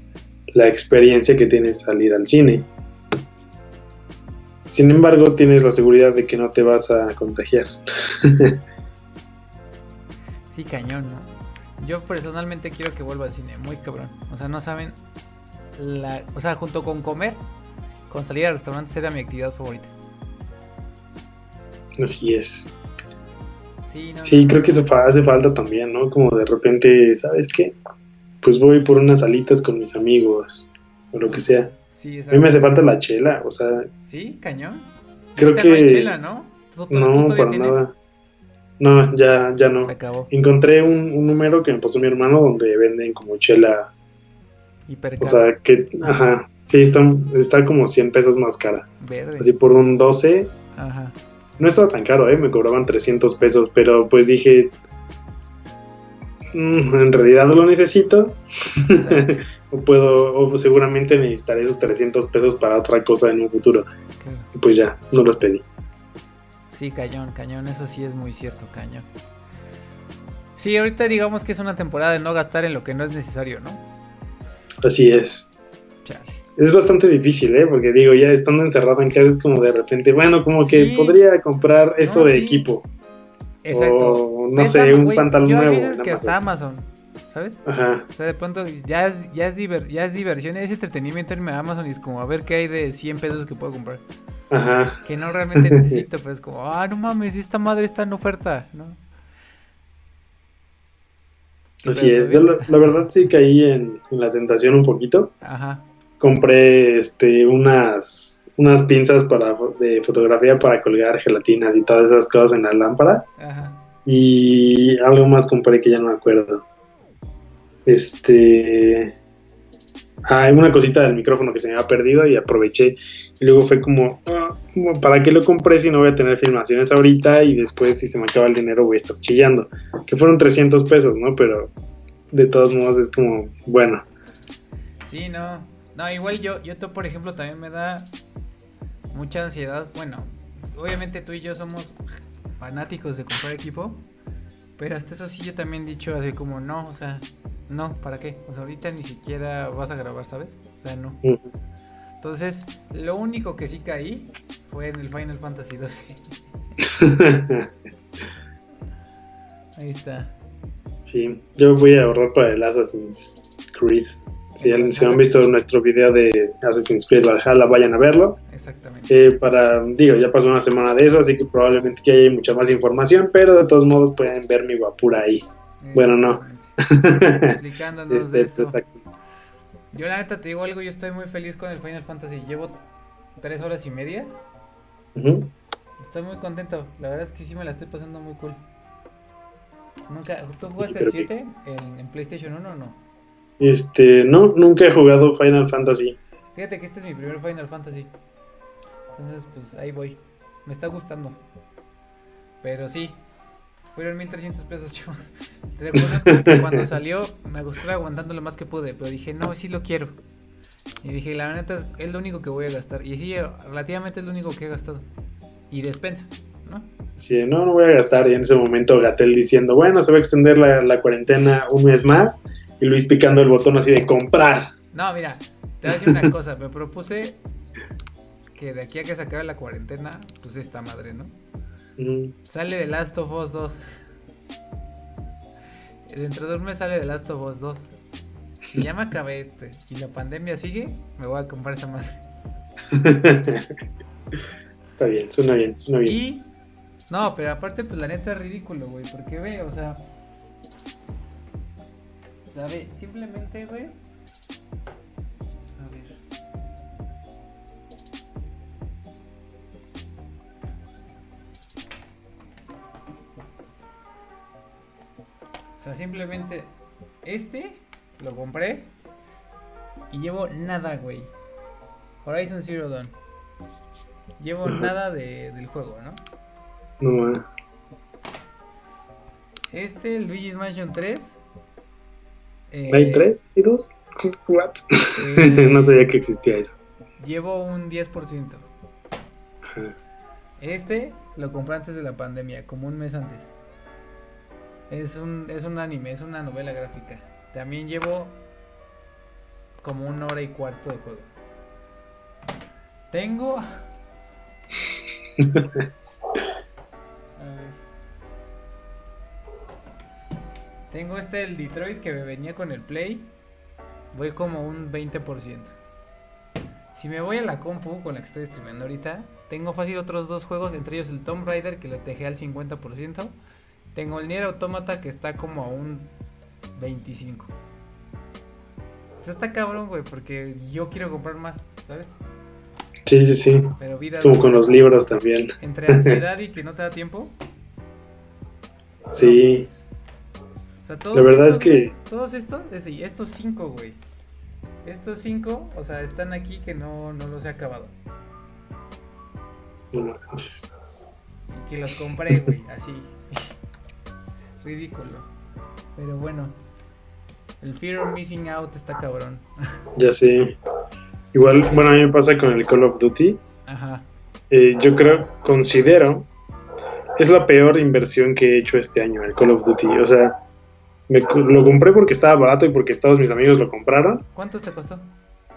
la experiencia que tienes salir al cine. Sin embargo, tienes la seguridad de que no te vas a contagiar. sí, cañón, ¿no? Yo personalmente quiero que vuelva al cine, muy cabrón. O sea, no saben la, o sea, junto con comer, con salir al restaurante será mi actividad favorita. Así es. Sí, creo que eso hace falta también, ¿no? Como de repente, ¿sabes qué? Pues voy por unas alitas con mis amigos, o lo que sea. Sí, a mí me hace falta la chela, o sea. Sí, cañón. Creo que. No, chela, ¿no? no, para nada. No, ya, ya no. Se acabó. Encontré un, un, número que me pasó mi hermano donde venden como chela o sea, que, ajá, sí, está, está como 100 pesos más cara. Verde. Así por un 12. Ajá. No estaba tan caro, ¿eh? Me cobraban 300 pesos, pero pues dije, en realidad lo necesito. o puedo, o seguramente necesitaré esos 300 pesos para otra cosa en un futuro. Y pues ya, no los pedí. Sí, cañón, cañón, eso sí es muy cierto, cañón. Sí, ahorita digamos que es una temporada de no gastar en lo que no es necesario, ¿no? Así es. Es bastante difícil, ¿eh? Porque digo, ya estando encerrado en casa es como de repente, bueno, como que podría comprar esto de equipo. Exacto. O no sé, un pantalón yo nuevo. Que hasta Amazon, ¿sabes? Ajá. O sea, de pronto ya es, ya es, ya es diversión, es entretenimiento irme a Amazon y es como a ver qué hay de 100 pesos que puedo comprar. Ajá. Que no realmente necesito, pero es como, ah, no mames, esta madre está en oferta, ¿no? Así es, yo la, verdad sí caí en, la tentación un poquito. Ajá. Compré este unas unas pinzas para de fotografía para colgar gelatinas y todas esas cosas en la lámpara. Ajá. Y algo más compré que ya no me acuerdo. Este hay una cosita del micrófono que se me había perdido y aproveché. Y luego fue como, ah, ¿para qué lo compré si no voy a tener filmaciones ahorita? Y después, si se me acaba el dinero, voy a estar chillando. Que fueron 300 pesos, ¿no? Pero de todos modos es como, bueno. Sí, no. No, igual yo, yo, por ejemplo, también me da mucha ansiedad. Bueno, obviamente tú y yo somos fanáticos de comprar equipo. Pero hasta eso sí yo también he dicho así como, no, o sea, no, ¿para qué? O sea, ahorita ni siquiera vas a grabar, ¿sabes? O sea, no. Entonces, lo único que sí caí fue en el Final Fantasy XII. Ahí está. Sí, yo voy a ahorrar para el Assassin's Creed. Si, han visto nuestro video de Assassin's Creed Valhalla, vayan a verlo. Exactamente. Eh, para, digo, ya pasó una semana de eso, así que probablemente ya hay mucha más información, pero de todos modos pueden ver mi guapura ahí. Bueno, no. explicándonos este, de Yo la neta te digo algo, yo estoy muy feliz con el Final Fantasy. Llevo tres horas y media. Estoy muy contento. La verdad es que sí me la estoy pasando muy cool. ¿Nunca, ¿Tú jugaste el 7 en, PlayStation 1 o no? Este, no, nunca he jugado Final Fantasy. Fíjate que este es mi primer Final Fantasy. Entonces, pues ahí voy. Me está gustando. Pero sí, fueron 1300 pesos, reconozco que cuando salió me gustó aguantando lo más que pude, pero dije, no, sí lo quiero. Y dije, la neta es, lo único que voy a gastar. Y sí, relativamente es lo único que he gastado. Y despensa, ¿no? Sí, no, no voy a gastar. Y en ese momento Gatel diciendo, bueno, se va a extender la, cuarentena un mes más. Y Luis picando el botón así de comprar. No, mira, te voy a decir una cosa. Me propuse que de aquí a que se acabe la cuarentena, pues esta madre, ¿no? Sale The Last of Us 2. Dentro de un mes sale The Last of Us 2. Si ya me acabé este y la pandemia sigue, me voy a comprar esa madre. Está bien, suena bien, suena bien. Y. No, pero aparte, pues la neta es ridículo, güey. Porque ve, o sea. O sea, ve, simplemente, güey. O sea, simplemente este lo compré y llevo nada, güey. Horizon Zero Dawn. Llevo nada de, del juego, ¿no? No, Este, Luigi's Mansion 3. Eh, ¿Hay tres y dos? ¿What? Eh, no sabía que existía eso. Llevo un 10%. Este lo compré antes de la pandemia, como un mes antes. Es un, es un anime, es una novela gráfica. También llevo como una hora y cuarto de juego. Tengo. Tengo este el Detroit que me venía con el Play. Voy como un 20%. Si me voy a la compu con la que estoy streamando ahorita, tengo fácil otros dos juegos, entre ellos el Tomb Raider que lo dejé al 50%. Tengo el Nier Automata que está como a un 25. O sea, está cabrón, güey, porque yo quiero comprar más, ¿sabes? Sí, sí, sí. Pero vida es como con los libros también. Entre ansiedad y que no te da tiempo. Sí. Sea, todos La verdad es que... Todos estos, estos cinco, güey. Estos cinco, o sea, están aquí que no, no los he acabado. No Y que los compré, güey, así. Ridículo. Pero bueno. El Fear of Missing Out está cabrón. Ya sé. Igual, bueno, a mí me pasa con el Call of Duty. Ajá. Eh, yo creo, considero, es la peor inversión que he hecho este año, el Call of Duty. O sea, me, lo compré porque estaba barato y porque todos mis amigos lo compraron. ¿Cuánto te costó?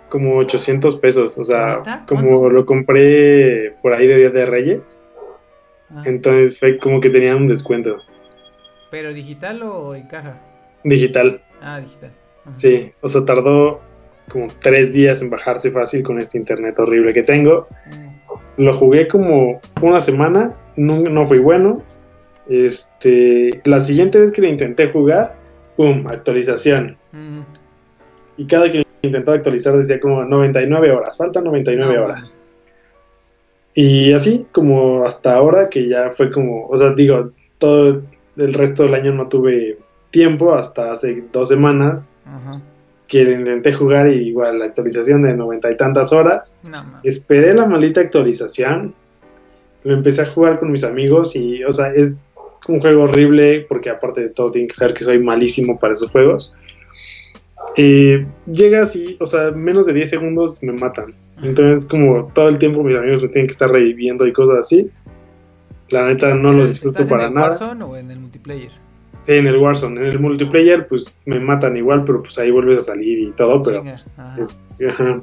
Como 800 pesos. O sea, como lo compré por ahí de Día de Reyes. Ah. Entonces fue como que tenían un descuento. ¿Pero digital o en caja? Digital. Ah, digital. Sí, o sea, tardó como tres días en bajarse fácil con este internet horrible que tengo. Mm. Lo jugué como una semana, no, no fui bueno. Este, la siguiente vez que lo intenté jugar, ¡pum! Actualización. Mm. Y cada que intentaba actualizar decía como 99 horas, faltan 99 horas. Y así como hasta ahora que ya fue como, o sea, digo, todo el resto del año no tuve tiempo, hasta hace dos semanas, que intenté jugar y igual la actualización de noventa y tantas horas. Esperé la maldita actualización, lo empecé a jugar con mis amigos y, o sea, es un juego horrible porque aparte de todo tienen que saber que soy malísimo para esos juegos. Eh, llega así, o sea, menos de 10 segundos me matan. Entonces, como todo el tiempo mis amigos me tienen que estar reviviendo y cosas así. La neta no lo disfruto para nada. ¿En el Warzone o en el multiplayer? Sí, en el Warzone. En el multiplayer, pues me matan igual, pero pues ahí vuelves a salir y todo, pero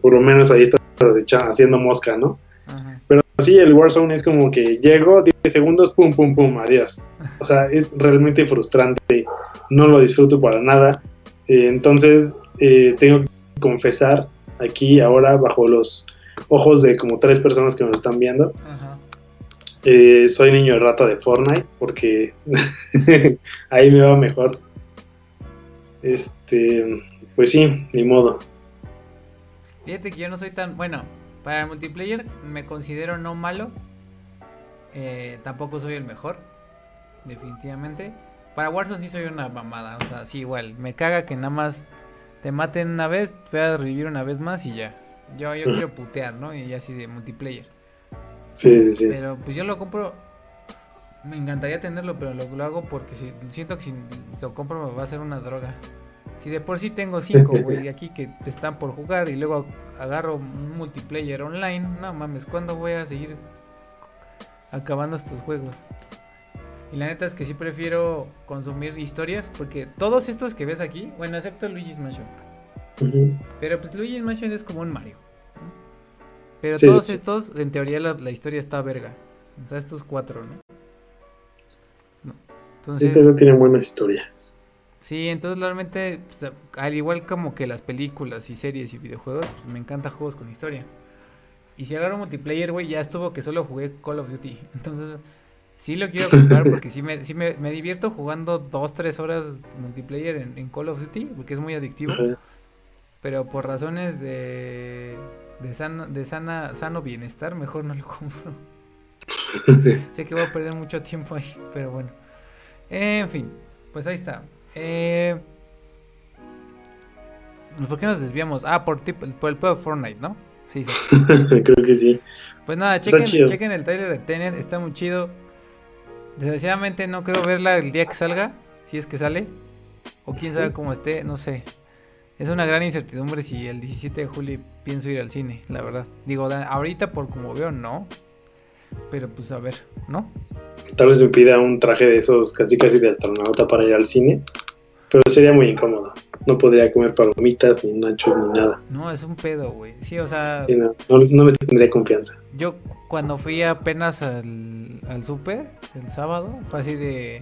por lo menos ahí estás haciendo mosca, ¿no? Pero sí, el Warzone es como que llego, 10 segundos, pum, pum, pum, adiós. O sea, es realmente frustrante, no lo disfruto para nada. Eh, entonces, eh, tengo que confesar aquí, ahora, bajo los ojos de como tres personas que me están viendo, Ajá. Eh, soy niño de rata de Fortnite porque ahí me va mejor. Este, pues sí, ni modo. Fíjate que yo no soy tan bueno. Para el multiplayer me considero no malo. Eh, tampoco soy el mejor. Definitivamente. Para Warzone sí soy una mamada. O sea, sí, igual. Me caga que nada más te maten una vez, voy a revivir una vez más y ya. Yo, yo quiero putear, ¿no? Y así de multiplayer. Sí, sí, sí. Pero pues yo lo compro. Me encantaría tenerlo, pero lo, hago porque si, siento que si lo compro me va a ser una droga. Si de por sí tengo cinco, güey, aquí que están por jugar y luego agarro un multiplayer online, no mames, ¿cuándo voy a seguir acabando estos juegos? Y la neta es que sí prefiero consumir historias porque todos estos que ves aquí, bueno, excepto Luigi's Mansion. Pero pues Luigi's Mansion es como un Mario. Pero todos estos, en teoría, la, historia está verga. O sea, estos cuatro, ¿no? no. Entonces, sí, tienen buenas historias. Sí, entonces realmente, pues, al igual como que las películas y series y videojuegos, pues me encantan juegos con historia. Y si agarro multiplayer, güey, ya estuvo que solo jugué Call of Duty. Entonces, sí lo quiero jugar porque sí, me, sí me, divierto jugando dos, tres horas multiplayer en, Call of Duty, porque es muy adictivo. Pero por razones de de sano, de sana, sano bienestar, mejor no lo compro. sé que voy a perder mucho tiempo ahí, pero bueno. En fin, pues ahí está. Eh, ¿Por qué nos desviamos? Ah, por, por el juego de Fortnite, ¿no? Sí, sí. Creo que sí. Pues nada, chequen, chequen el trailer de Tenet, está muy chido. Desgraciadamente no quiero verla el día que salga, si es que sale. O quién sabe cómo esté, no sé. Es una gran incertidumbre si el 17 de julio pienso ir al cine, la verdad. Digo, ahorita por como veo, no. Pero pues a ver, ¿no? Tal vez me pida un traje de esos casi casi de astronauta para ir al cine. Pero sería muy incómodo. No podría comer palomitas, ni nachos, ni nada. No, es un pedo, güey. Sí, o sea... no, no, le tendría confianza. Yo cuando fui apenas al, al súper, el sábado, fue así de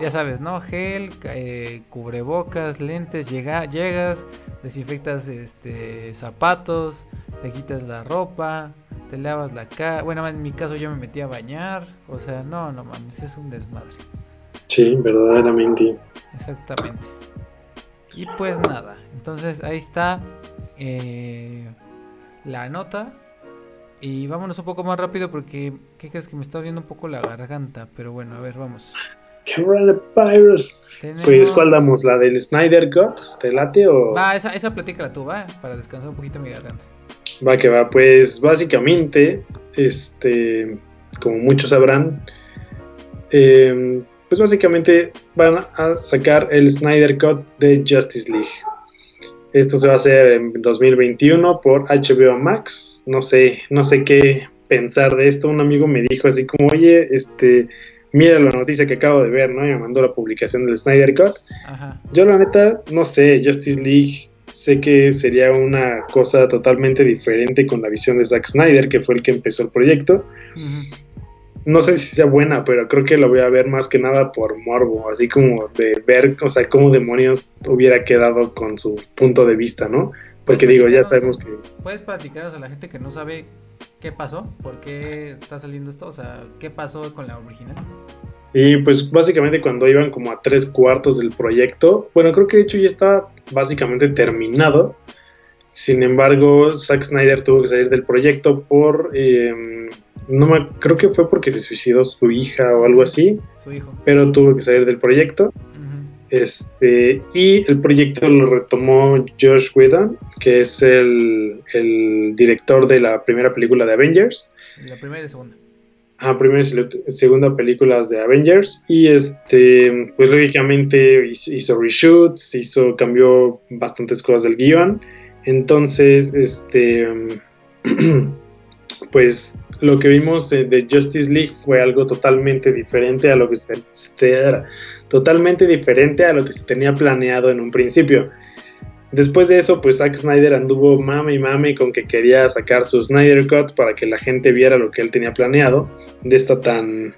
ya sabes, ¿no? Gel, eh, cubrebocas, lentes, llega, llegas, desinfectas este, zapatos, te quitas la ropa, te lavas la cara. Bueno, en mi caso yo me metí a bañar. O sea, no, no mames, es un desmadre. Sí, verdaderamente. Exactamente. Y pues nada, entonces ahí está eh, la nota. Y vámonos un poco más rápido porque, ¿qué crees que me está abriendo un poco la garganta? Pero bueno, a ver, vamos. Coronavirus. Pues, ¿cuál damos? ¿La del Snyder Cut? ¿Te late o...? Va, esa, esa platícala tú, va, para descansar un poquito mi garganta. Va que va, pues básicamente, este, como muchos sabrán, em, pues básicamente van a sacar el Snyder Cut de Justice League. Esto se va a hacer en 2021 por HBO Max. No sé, no sé qué pensar de esto. Un amigo me dijo así como, oye, este, mira la noticia que acabo de ver, ¿no? Y me mandó la publicación del Snyder Cut. Yo la neta, no sé, Justice League sé que sería una cosa totalmente diferente con la visión de Zack Snyder, que fue el que empezó el proyecto. No sé si sea buena, pero creo que lo voy a ver más que nada por morbo, así como de ver, o sea, cómo demonios hubiera quedado con su punto de vista, ¿no? Porque digo, ya sabemos que... ¿Puedes platicar a la gente que no sabe qué pasó? ¿Por qué está saliendo esto? O sea, ¿qué pasó con la original? Sí, pues básicamente cuando iban como a tres cuartos del proyecto, bueno, creo que de hecho ya estaba básicamente terminado. Sin embargo, Zack Snyder tuvo que salir del proyecto por, em, no me, creo que fue porque se suicidó su hija o algo así. Su hijo. Pero tuvo que salir del proyecto. Este, y el proyecto lo retomó Josh Whedon, que es el, el, director de la primera película de Avengers. La primera y segunda. Ah, primera y segunda películas de Avengers. Y este, pues lógicamente hizo, reshoots, hizo, cambió bastantes cosas del guion. Entonces, este, pues lo que vimos de, Justice League fue algo totalmente diferente a lo que se, totalmente diferente a lo que se tenía planeado en un principio. Después de eso, pues Zack Snyder anduvo mame y mame con que quería sacar su Snyder Cut para que la gente viera lo que él tenía planeado de esta tan,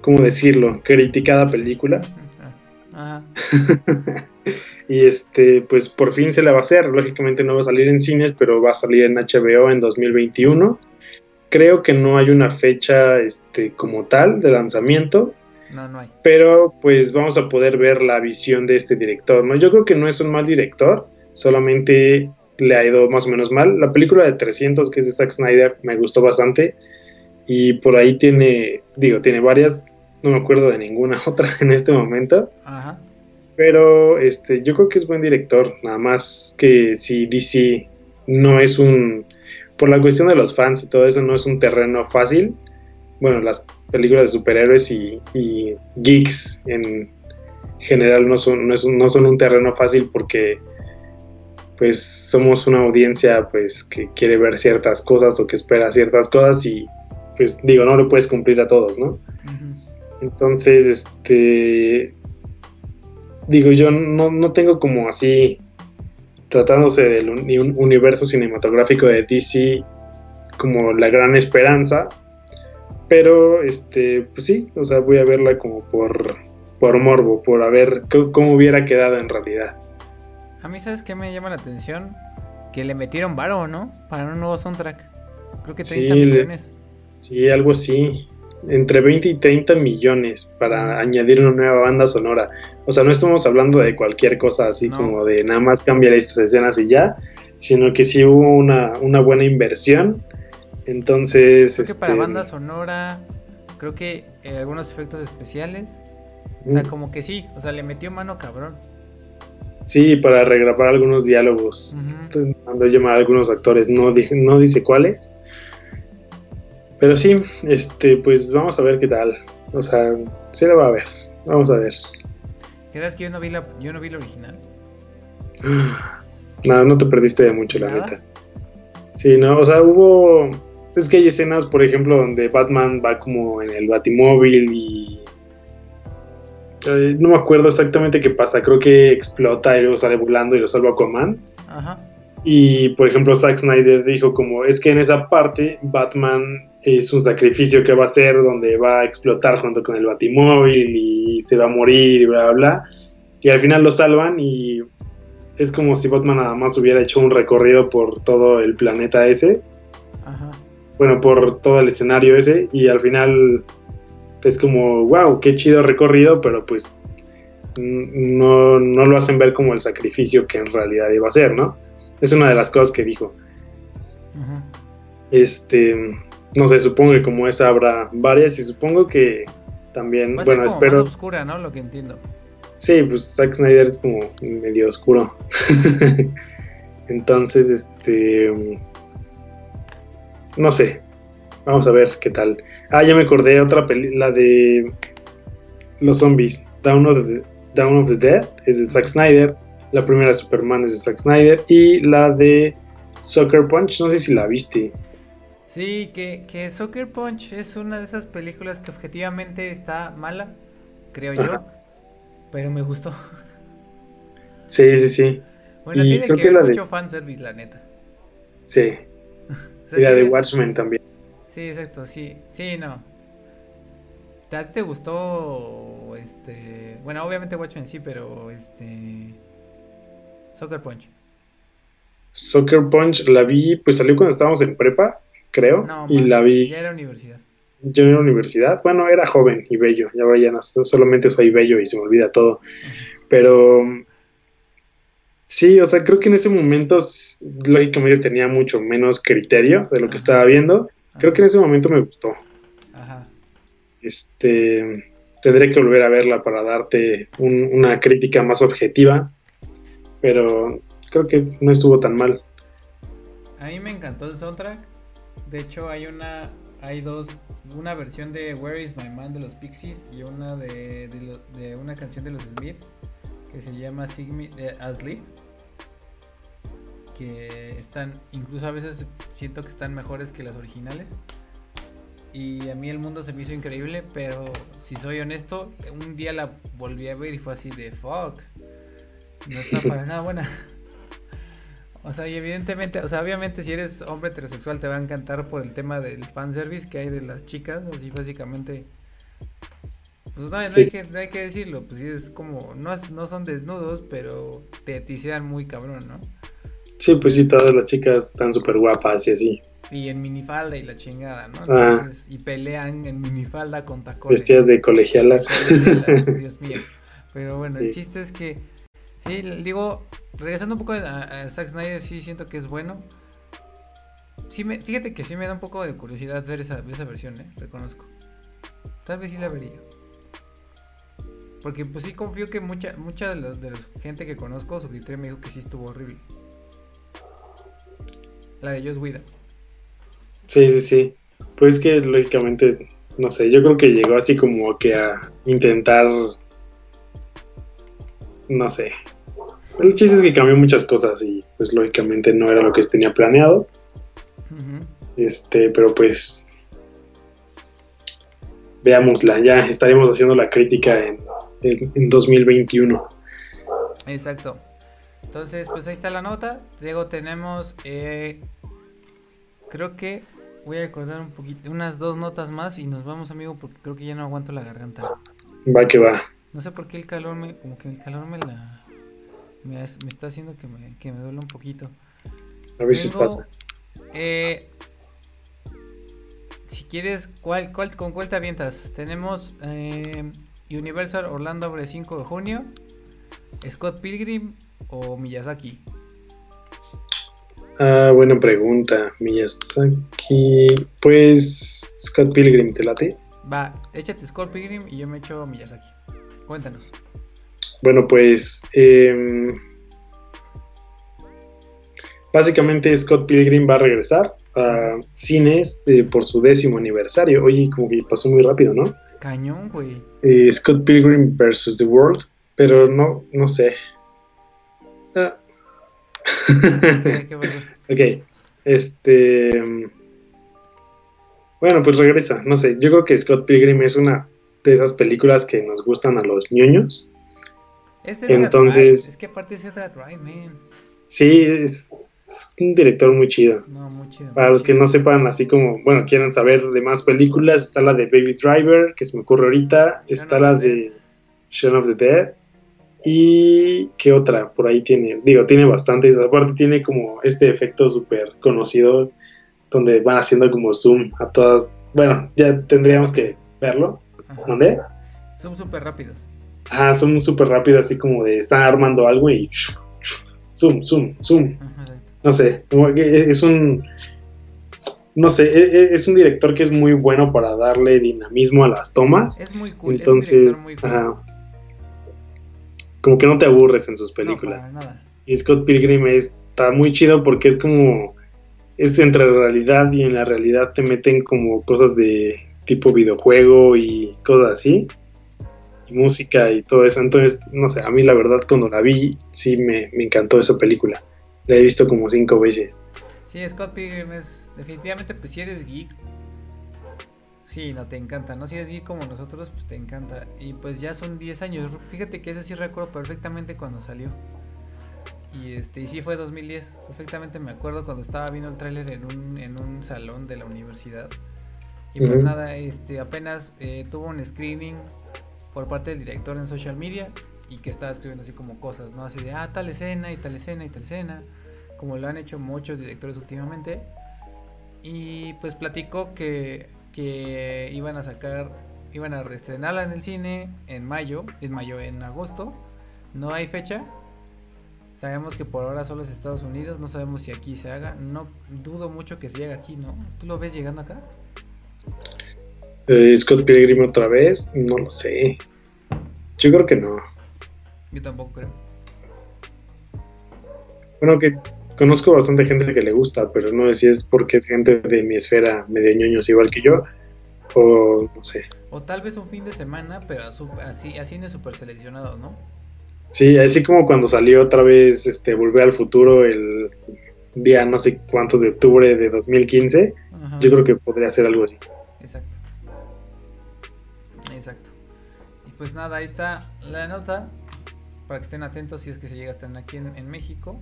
¿cómo decirlo?, criticada película. y este, pues por fin se la va a hacer. Lógicamente no va a salir en cines, pero va a salir en HBO en 2021. Creo que no hay una fecha este, como tal de lanzamiento. No, no hay. Pero pues vamos a poder ver la visión de este director, ¿no? Yo creo que no es un mal director, solamente le ha ido más o menos mal. La película de 300, que es de Zack Snyder, me gustó bastante. Y por ahí tiene, digo, tiene varias, no me acuerdo de ninguna otra en este momento. Ajá. Pero este, yo creo que es buen director, nada más que si DC no es un por la cuestión de los fans y todo eso, no es un terreno fácil. Bueno, las películas de superhéroes y, geeks en general no son, no, son un terreno fácil porque pues somos una audiencia pues que quiere ver ciertas cosas o que espera ciertas cosas y pues digo, no lo puedes cumplir a todos, ¿no? Entonces, este digo, yo no, no tengo como así tratándose del universo cinematográfico de DC como la gran esperanza. Pero, este, pues sí, o sea, voy a verla como por, por morbo, por a ver cómo hubiera quedado en realidad. A mí, ¿sabes qué me llama la atención? Que le metieron varo, ¿no? Para un nuevo soundtrack. Creo que 30 millones. sí, algo así entre 20 y 30 millones para añadir una nueva banda sonora. O sea, no estamos hablando de cualquier cosa así como de nada más cambiar estas escenas y ya, sino que sí hubo una, buena inversión. Entonces... Creo que para este, banda sonora, creo que eh, algunos efectos especiales. O sea, como que sí, o sea, le metió mano cabrón. Sí, para regrabar algunos diálogos. cuando llama a algunos actores, no, no dice cuáles. Pero sí, este, pues vamos a ver qué tal. O sea, sí lo va a ver. Vamos a ver. ¿Crees que yo no vi la, yo no vi la original? No, no te perdiste de mucho, la neta. Sí, no, o sea, hubo. Es que hay escenas, por ejemplo, donde Batman va como en el Batimóvil y. Eh, no me acuerdo exactamente qué pasa. Creo que explota y luego sale volando y lo salva Aquaman. Ajá. Y por ejemplo, Zack Snyder dijo como es que en esa parte Batman es un sacrificio que va a hacer donde va a explotar junto con el Batimóvil y se va a morir y bla bla bla. Y al final lo salvan y es como si Batman nada más hubiera hecho un recorrido por todo el planeta ese. Ajá. Bueno, por todo el escenario ese y al final es como, wow, qué chido recorrido, pero pues no, no lo hacen ver como el sacrificio que en realidad iba a ser, ¿no? Es una de las cosas que dijo. Este, no sé, supongo que como esa habrá varias y supongo que también, bueno, espero. Más oscura, ¿no? Lo que entiendo. Sí, pues Zack Snyder es como medio oscuro. Entonces, este. No sé. Vamos a ver qué tal. Ah, ya me acordé otra película de los zombies. Down of the, Down of the Dead es de Zack Snyder. La primera Superman es de Zack Snyder. Y la de Soccer Punch, no sé si la viste. Sí, que, que Soccer Punch es una de esas películas que objetivamente está mala, creo yo. Pero me gustó. Sí, sí, sí. Bueno, tiene que, ver mucho fanservice, la neta. Sí. y la de Watchmen también. Sí, exacto, sí. Sí, no. ¿A ti te gustó este, bueno, obviamente Watchmen sí, pero este Soccer Punch? Soccer Punch la vi, pues salió cuando estábamos en prepa, creo, y la vi. Ya era universidad. Yo en la universidad, bueno, era joven y bello, ya ahora ya no, solamente soy bello y se me olvida todo. Pero sí, o sea, creo que en ese momento, lógicamente tenía mucho menos criterio de lo que estaba viendo. Creo que en ese momento me gustó. Ajá. Este, tendré que volver a verla para darte una crítica más objetiva, pero creo que no estuvo tan mal. A mí me encantó el soundtrack. De hecho, hay una, hay dos, una versión de Where Is My Man de los Pixies y una de, de, una canción de los Smiths que se llama Sigmi, Asleep. Que están, incluso a veces siento que están mejores que las originales. Y a mí el mundo se me hizo increíble, pero si soy honesto, un día la volví a ver y fue así de fuck. No está para nada buena. O sea, y evidentemente, o sea, obviamente si eres hombre heterosexual te va a encantar por el tema del fanservice que hay de las chicas, así básicamente. Pues no, hay, que, hay que decirlo, pues sí es como, no, no son desnudos, pero te tisean muy cabrón, ¿no? Sí, pues sí, todas las chicas están súper guapas y así. Y en minifalda y la chingada, ¿no? Ah. y pelean en minifalda con tacones. Vestidas de colegialas. Dios mío. Pero bueno, el chiste es que, sí, digo, regresando un poco a, Zack Snyder, sí siento que es bueno. Sí me, fíjate que sí me da un poco de curiosidad ver esa, esa versión, ¿eh? Reconozco. Tal vez sí la vería. Porque pues sí confío que mucha, mucha de la gente que conozco, su criterio me dijo que sí estuvo horrible. La de Joss Whedon. Sí, sí, sí. Pues que lógicamente, no sé, yo creo que llegó así como que a intentar, no sé, el chiste es que cambió muchas cosas y pues lógicamente no era lo que se tenía planeado. Este, pero pues veámosla, ya estaremos haciendo la crítica en, en, 2021. Exacto. Entonces, pues ahí está la nota. Luego tenemos, eh, creo que voy a recordar un poquito, unas dos notas más y nos vamos, amigo, porque creo que ya no aguanto la garganta. Va que va. No sé por qué el calor me, como que el calor me la, me, está haciendo que me, que me duele un poquito. A ver si pasa. Eh, si quieres, ¿cuál, cuál, ¿con cuál te avientas? Tenemos eh, Universal Orlando abre 5 de junio. ¿Scott Pilgrim o Miyazaki? Ah, buena pregunta. Miyazaki. Pues Scott Pilgrim, ¿te late? Va, échate Scott Pilgrim y yo me echo Miyazaki. Cuéntanos. Bueno, pues em, básicamente Scott Pilgrim va a regresar a cines eh, por su décimo aniversario. Oye, como que pasó muy rápido, ¿no? Cañón, güey. Eh, Scott Pilgrim versus The World, pero no, no sé. Ah. ok, este... Bueno, pues regresa, no sé, yo creo que Scott Pilgrim es una de esas películas que nos gustan a los ñoños. Entonces... Es que aparte es Edgar Wright, man. Sí, es, un director muy chido. No, muy chido. Para los que no sepan, así como, bueno, quieran saber de más películas, está la de Baby Driver, que se me ocurre ahorita, está la de Shaun of the Dead. ¿Y qué otra? Por ahí tiene, digo, tiene bastantes. Aparte tiene como este efecto súper conocido donde van haciendo como zoom a todas. Bueno, ya tendríamos que verlo. ¿Dónde? Son súper rápidos. Ah, son súper rápidos, así como de están armando algo y zoom, zoom, zoom. No sé, es un. No sé, e, e, es un director que es muy bueno para darle dinamismo a las tomas. Es muy cool. Entonces, como que no te aburres en sus películas. Y Scott Pilgrim está muy chido porque es como es entre realidad y en la realidad te meten como cosas de tipo videojuego y cosas así, y música y todo eso. Entonces, no sé, a mí la verdad cuando la vi, sí me, encantó esa película. La he visto como cinco veces. Sí, Scott Pilgrim es definitivamente, pues si eres geek, sí, no te encanta, ¿no? Si eres geek como nosotros, pues te encanta. Y pues ya son 10 años. Fíjate que eso sí recuerdo perfectamente cuando salió. Y este, y sí fue 2010. Perfectamente me acuerdo cuando estaba viendo el tráiler en un, en un salón de la universidad. Y pues nada, este, apenas eh, tuvo un screening por parte del director en social media y que estaba escribiendo así como cosas, ¿no? Así de, ah, tal escena y tal escena y tal escena, como lo han hecho muchos directores últimamente. Y pues platicó que, que iban a sacar, iban a reestrenarla en el cine en mayo, en mayo, en agosto. No hay fecha, Sabemos que por ahora solo es Estados Unidos, no sabemos si aquí se haga. No dudo mucho que se llegue aquí, ¿no? ¿Tú lo ves llegando acá? Eh, Scott Pilgrim otra vez, no lo sé. Yo creo que no. Yo tampoco creo. Bueno, que conozco bastante gente que le gusta, pero no sé si es porque es gente de mi esfera medio ñoños igual que yo, o no sé. O tal vez un fin de semana, pero así, así de súper seleccionado, ¿no? Sí, así como cuando salió otra vez este Volver al Futuro el día no sé cuántos de octubre de 2015, yo creo que podría ser algo así. Exacto. Exacto. Y pues nada, ahí está la nota para que estén atentos si es que se llega a estar aquí en, en México.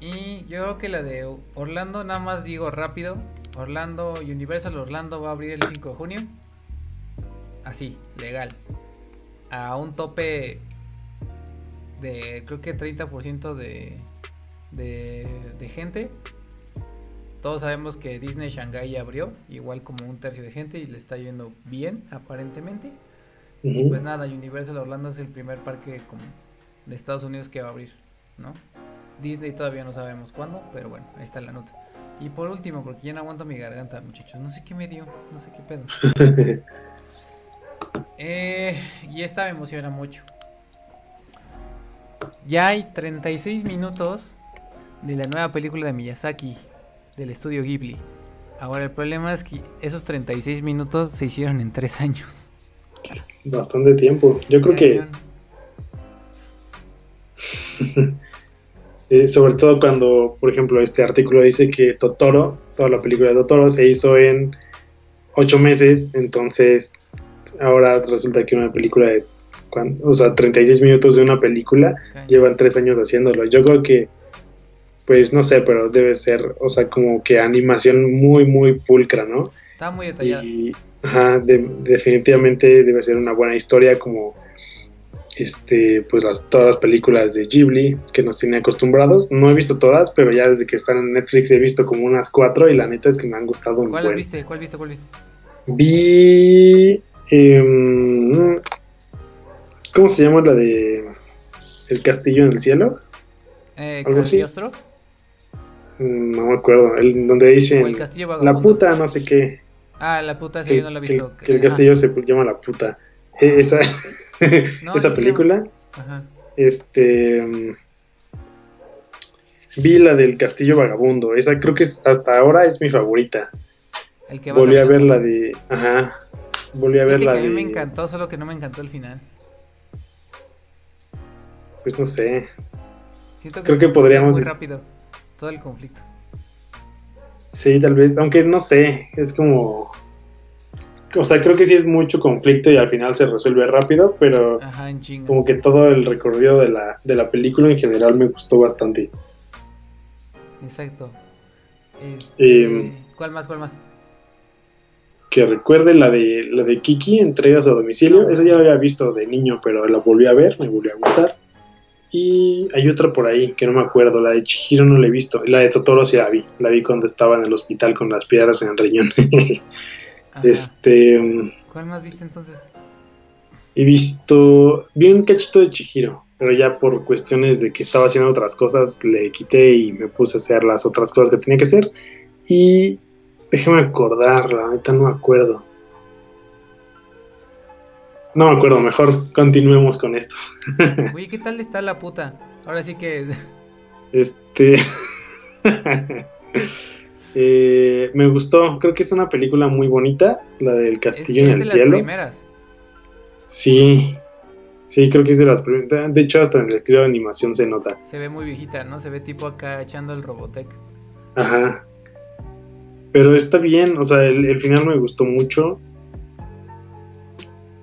Y yo creo que la de Orlando, nada más digo rápido, Orlando, Universal Orlando va a abrir el 5 de junio. Así, legal. A un tope de creo que 30% de, de, de gente. Todos sabemos que Disney Shanghai abrió, igual como un tercio de gente y le está yendo bien, aparentemente. Y pues nada, Universal Orlando es el primer parque como de Estados Unidos que va a abrir, ¿no? Disney todavía no sabemos cuándo, pero bueno, ahí está la nota. Y por último, porque ya no aguanto mi garganta, muchachos, no sé qué me dio, no sé qué pedo. eh, y esta me emociona mucho. Ya hay 36 minutos de la nueva película de Miyazaki del estudio Ghibli. Ahora el problema es que esos 36 minutos se hicieron en 3 años. Bastante tiempo. Yo creo que... Eh, sobre todo cuando, por ejemplo, este artículo dice que Totoro, toda la película de Totoro se hizo en 8 meses, entonces ahora resulta que una película de o sea, 36 minutos de una película, llevan tres años haciéndolo. Yo creo que, pues no sé, pero debe ser, o sea, como que animación muy, muy pulcra, ¿no? Está muy detallada. Y, ajá, definitivamente debe ser una buena historia como este, pues las, todas las películas de Ghibli que nos tiene acostumbrados. No he visto todas, pero ya desde que están en Netflix he visto como unas cuatro y la neta es que me han gustado un ¿Cuál viste? ¿Cuál viste? ¿Cuál viste? Vi eh, ¿Cómo se llama la de El Castillo en el Cielo? Eh, ¿Algo así? Mm, no me acuerdo. El, donde dicen la puta, no sé qué. Ah, la puta, sí, no la he visto. Que, el castillo se llama la puta. E, esa, esa película. Ajá. Este. Mm, vi la del Castillo Vagabundo. Esa creo que hasta ahora es mi favorita. El que Volví a ver la de. Ajá. Volví a ver la de. A mí me encantó, solo que no me encantó el final. Pues no sé. creo que podríamos. Muy rápido. Todo el conflicto. Sí, tal vez. Aunque no sé. Es como. O sea, creo que sí es mucho conflicto y al final se resuelve rápido, pero Ajá, en como que todo el recorrido de la, de la película en general me gustó bastante. Exacto. Este, em, ¿Cuál más? ¿Cuál más? Que recuerde la de la de Kiki, entregas a domicilio. Esa ya la había visto de niño, pero la volví a ver, me volvió a gustar. Y hay otra por ahí que no me acuerdo, la de Chihiro no la he visto. La de Totoro sí la vi, la vi cuando estaba en el hospital con las piedras en el riñón. este. ¿Cuál más viste entonces? He visto. Vi un cachito de Chihiro pero ya por cuestiones de que estaba haciendo otras cosas le quité y me puse a hacer las otras cosas que tenía que hacer y déjeme acordar, la neta no me acuerdo. No me acuerdo, mejor continuemos con esto. Oye, ¿qué tal está la puta? Ahora sí que... Este... Eh, me gustó, creo que es una película muy bonita, la del castillo en el cielo. Primeras. Sí, Sí, creo que es de las primeras. De hecho, hasta en el estilo de animación se nota. Se ve muy viejita, ¿no? Se ve tipo acá echando el Robotech. Ajá. Pero está bien, o sea, el, final me gustó mucho.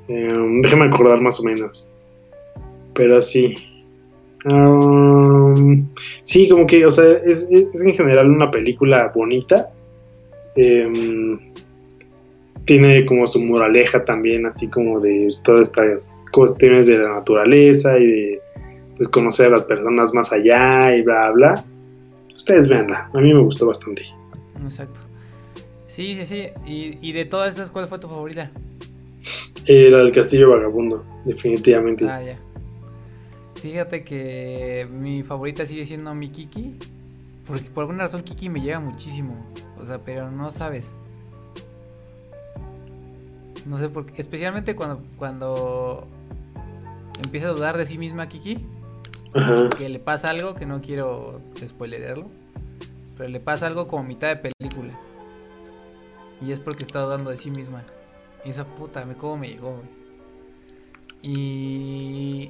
Em, déjame acordar más o menos. Pero sí. Sí, como que, o sea, es, es, en general una película bonita. Eh, tiene como su moraleja también, así como de todas estas cuestiones de la naturaleza y de pues, conocer a las personas más allá y bla, bla. Ustedes véanla, a mí me gustó bastante. Exacto. Sí, sí, sí. ¿Y, de todas esas, cuál fue tu favorita? Eh, la del Castillo Vagabundo, definitivamente. Ah, ya. Fíjate que mi favorita sigue siendo mi Kiki. Porque por alguna razón Kiki me llega muchísimo. O sea, pero no sabes. No sé por qué. Especialmente cuando, cuando empieza a dudar de sí misma Kiki. Que le pasa algo, que no quiero spoilerarlo. Pero le pasa algo como mitad de película. Y es porque está dudando de sí misma. Y esa puta, me cómo me llegó, Y.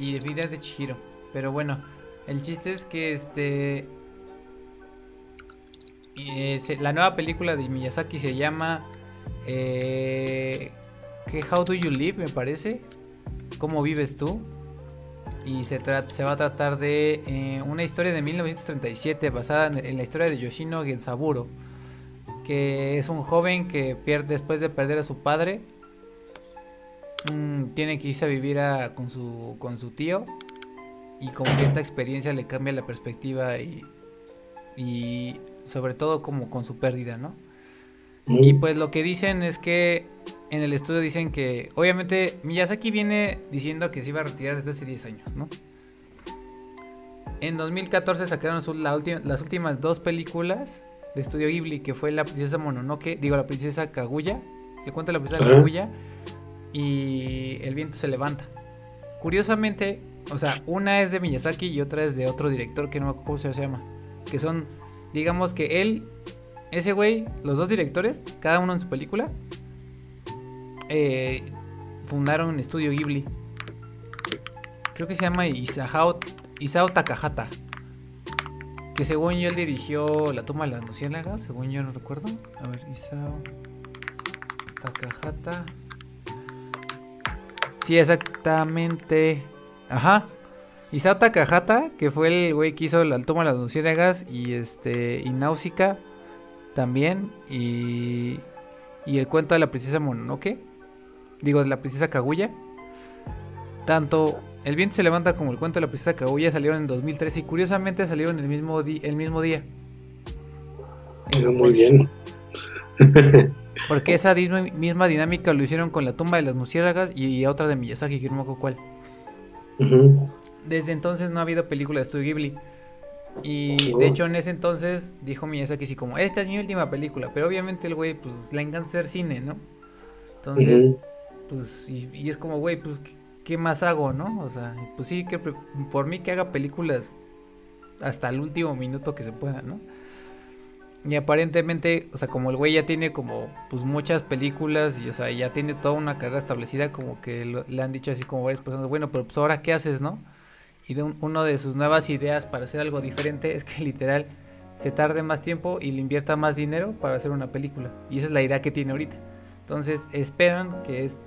Y definitivamente Chihiro. Pero bueno, el chiste es que este. Eh, la nueva película de Miyazaki se llama eh, How Do You Live, me parece. ¿Cómo vives tú? Y se, se va a tratar de eh, una historia de 1937 basada en, la historia de Yoshino Gensaburo, que es un joven que pierde, después de perder a su padre, mm, tiene que irse a vivir con, su, con su tío. Y como que esta experiencia le cambia la perspectiva y, y sobre todo como con su pérdida, ¿no? Y pues lo que dicen es que en el estudio dicen que, obviamente, Miyazaki viene diciendo que se iba a retirar desde hace 10 años, ¿no? En 2014 sacaron las últimas dos películas de estudio Ghibli, que fue La Princesa Mononoke, digo, La Princesa Kaguya, el cuento de la Princesa Kaguya, y El Viento se levanta. Curiosamente, o sea, una es de Miyazaki y otra es de otro director que no me acuerdo cómo se llama, que son, digamos que él ese güey, los dos directores, cada uno en su película, eh, fundaron un estudio Ghibli. Creo que se llama Isao, Isao Takahata. Que según yo él dirigió La toma de las luciérnagas, según yo no recuerdo. A ver, Isao Takahata. Sí, exactamente. Ajá. Isao Takahata, que fue el güey que hizo La toma de las luciérnagas y este y Náusica también. Y, y el cuento de la princesa Mononoke. Digo, de la princesa Kaguya. Tanto El viento se levanta como el cuento de la princesa Kaguya salieron en 2013 y curiosamente salieron el mismo, el mismo día. Muy bien. Porque esa misma dinámica lo hicieron con la tumba de las murciélagas y, otra de Miyazaki, que no me acuerdo cuál. Desde entonces no ha habido película de Studio Ghibli. Y de hecho en ese entonces dijo Miyazaki así como, esta es mi última película, pero obviamente el güey pues le encanta hacer cine, ¿no? Entonces, pues, y, es como, güey, pues, ¿qué más hago, no? O sea, pues sí, que por mí que haga películas hasta el último minuto que se pueda, ¿no? Y aparentemente, o sea, como el güey ya tiene como pues muchas películas y o sea, ya tiene toda una carrera establecida, como que le han dicho así como varias personas, bueno, pero pues ahora qué haces, ¿no? Y de una de sus nuevas ideas para hacer algo diferente es que literal se tarde más tiempo y le invierta más dinero para hacer una película. Y esa es la idea que tiene ahorita. Entonces esperan que es,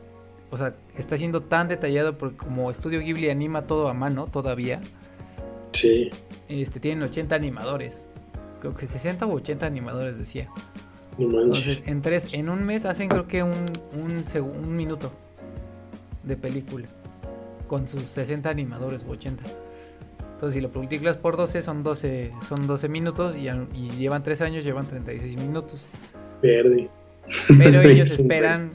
o sea, está siendo tan detallado porque como Estudio Ghibli anima todo a mano todavía. Sí. Este, tienen 80 animadores. Creo que 60 o 80 animadores decía. Entonces, en tres, en un mes hacen creo que un, un, un minuto de película. Con sus 60 animadores o 80. Entonces, si lo multiplicas por 12, son 12, son 12 minutos y, llevan 3 años, llevan 36 minutos. Verde. Pero ellos esperan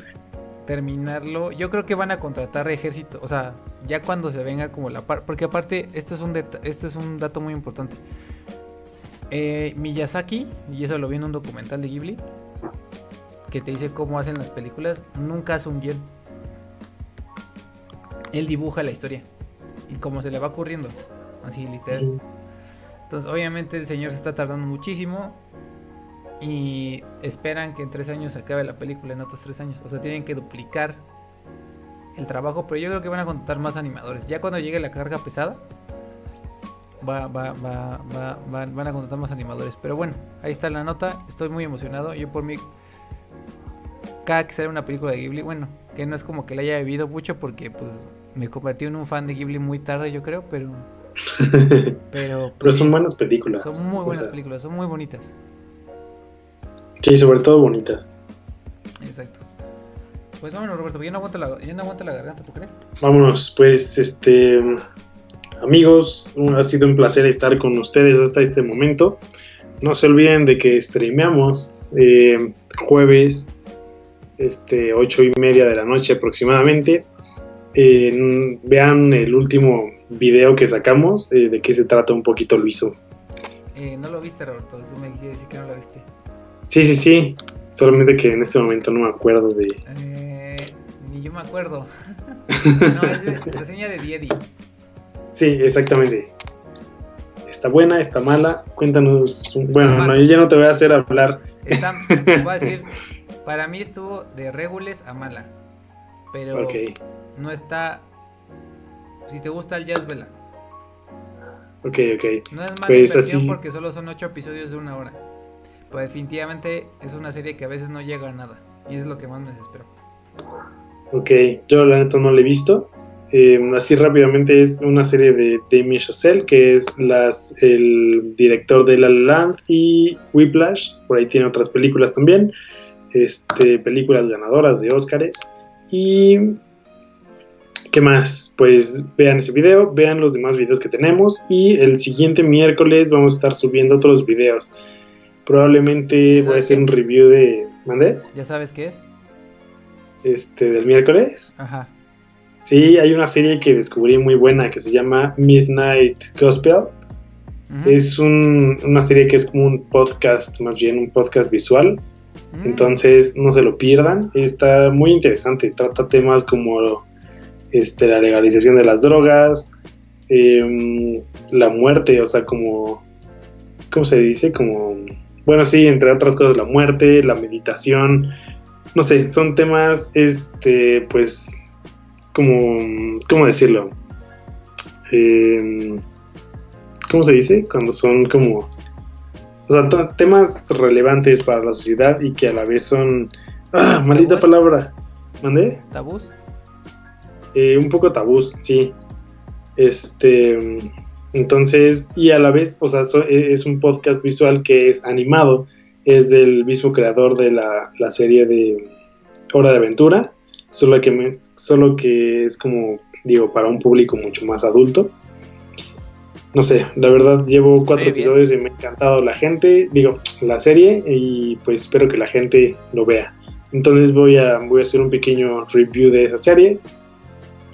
terminarlo. Yo creo que van a contratar ejército, o sea, ya cuando se venga como la parte, porque aparte esto es un esto es un dato muy importante. Eh, Miyazaki, y eso lo vi en un documental de Ghibli, que te dice cómo hacen las películas, nunca hace un guion. Él dibuja la historia y como se le va ocurriendo, así literal. Entonces, obviamente el señor se está tardando muchísimo y esperan que en tres años se acabe la película, en otros tres años. O sea, tienen que duplicar el trabajo, pero yo creo que van a contratar más animadores. Ya cuando llegue la carga pesada, va, va, va, va, van a contratar más animadores. Pero bueno, ahí está la nota. Estoy muy emocionado. Yo por mí, cada que sale una película de Ghibli, bueno, que no es como que la haya vivido mucho porque pues me convertí en un fan de Ghibli muy tarde, yo creo, pero... pero, pues, son buenas películas. Son muy buenas películas, son muy bonitas. Sí, sobre todo bonitas. Exacto. Pues vámonos, Roberto, ya no aguanta la, ya no aguanta la garganta, ¿tú crees? Vámonos, pues, este, amigos, ha sido un placer estar con ustedes hasta este momento. No se olviden de que streameamos eh, jueves, este, ocho y media de la noche aproximadamente. vean el último video que sacamos, eh, de qué se trata un poquito Luiso. Eh, no lo viste, Roberto, eso me quiere decir que no lo viste. Sí, sí, sí. Solamente que en este momento no me acuerdo de. Eh, ni yo me acuerdo. no, es de reseña de Diedi. Sí, exactamente. Está buena, está mala. Cuéntanos. bueno, no, yo ya no te voy a hacer hablar. Está, te voy a decir, para mí estuvo de regules a mala. Pero no está. Si te gusta el jazz, vela. Ok, ok. No es mala pues porque solo son ocho episodios de una hora. Pero definitivamente es una serie que a veces no llega a nada. Y es lo que más me desespero. Ok, yo la neta no la he visto. Eh, así rápidamente es una serie de Damien Chazelle, que es las, el director de La La Land y Whiplash. Por ahí tiene otras películas también. Este, películas ganadoras de Oscars. Y ¿Qué más? Pues vean ese video, vean los demás videos que tenemos y el siguiente miércoles vamos a estar subiendo otros videos. Probablemente voy a hacer un review de. ¿Mandé? ¿Ya sabes qué es? Este, del miércoles. Ajá. Sí, hay una serie que descubrí muy buena que se llama Midnight Gospel. Es una serie que es como un podcast, más bien un podcast visual. Mm. Entonces no se lo pierdan. Está muy interesante. Trata temas como este, la legalización de las drogas, em, la muerte, o sea, como. ¿Cómo se dice? Como bueno, sí, entre otras cosas, la muerte, la meditación, no sé, son temas, este, pues, como, ¿cómo decirlo? Em, ¿Cómo se dice? Cuando son como, o sea, temas relevantes para la sociedad y que a la vez son, ah, maldita palabra, ¿mandé? ¿Tabús? Eh, un poco tabús, sí. Este entonces, y a la vez, o sea, e, es un podcast visual que es animado, es del mismo creador de la, serie de Hora de Aventura, solo que, solo que es como, digo, para un público mucho más adulto. No sé, la verdad llevo cuatro episodios y me ha encantado la gente, digo, la serie, y pues espero que la gente lo vea. Entonces voy a, voy a hacer un pequeño review de esa serie.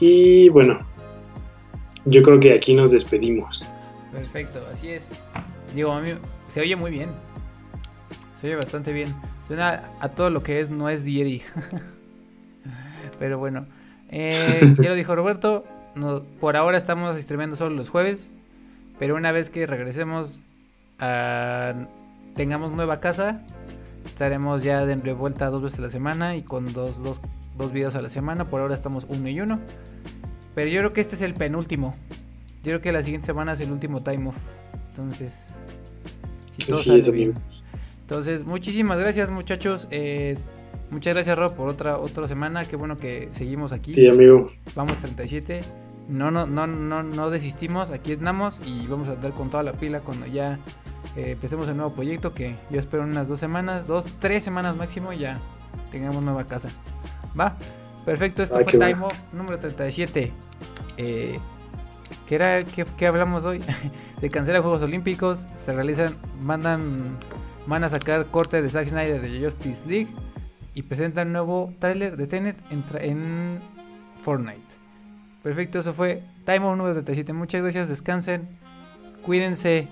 Y bueno, yo creo que aquí nos despedimos. Perfecto, así es. Digo, a mí se oye muy bien. Se oye bastante bien. Suena a todo lo que es, no es Diedi. Pero bueno, eh, ya lo dijo Roberto. por ahora estamos streamando solo los jueves. Pero una vez que regresemos a tengamos nueva casa, estaremos ya de vuelta dos veces a la semana y con dos, dos, dos videos a la semana. Por ahora estamos uno y uno. Pero yo creo que este es el penúltimo. Yo creo que la siguiente semana es el último time off. Entonces. Entonces, muchísimas gracias, muchachos. Muchas gracias, Rob, por otra, otra semana. Qué bueno que seguimos aquí. Sí, amigo. Vamos 37. No, no, no, no, no desistimos. Aquí estamos y vamos a andar con toda la pila cuando ya eh, empecemos el nuevo proyecto. Que yo espero en unas dos semanas, dos, tres semanas máximo, y ya tengamos nueva casa. Va. Perfecto, esto fue Time Off número 37. Eh, ¿Qué era? ¿Qué, hablamos hoy? se cancelan Juegos Olímpicos, se realizan, mandan, van a sacar corte de Zack Snyder de Justice League y presentan nuevo tráiler de Tenet en, en, Fortnite. Perfecto, eso fue Time número 37. Muchas gracias, descansen, cuídense.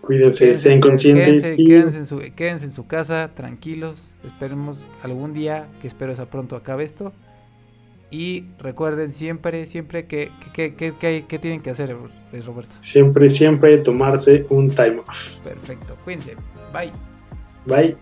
Cuídense, sean conscientes. Quédense, en su, quédense en su casa, tranquilos. Esperemos algún día, que espero sea pronto acabe esto. Y recuerden siempre, siempre que, que, que, que, tienen que hacer, Roberto. Siempre, siempre tomarse un time off. Perfecto, cuídense. Bye. Bye.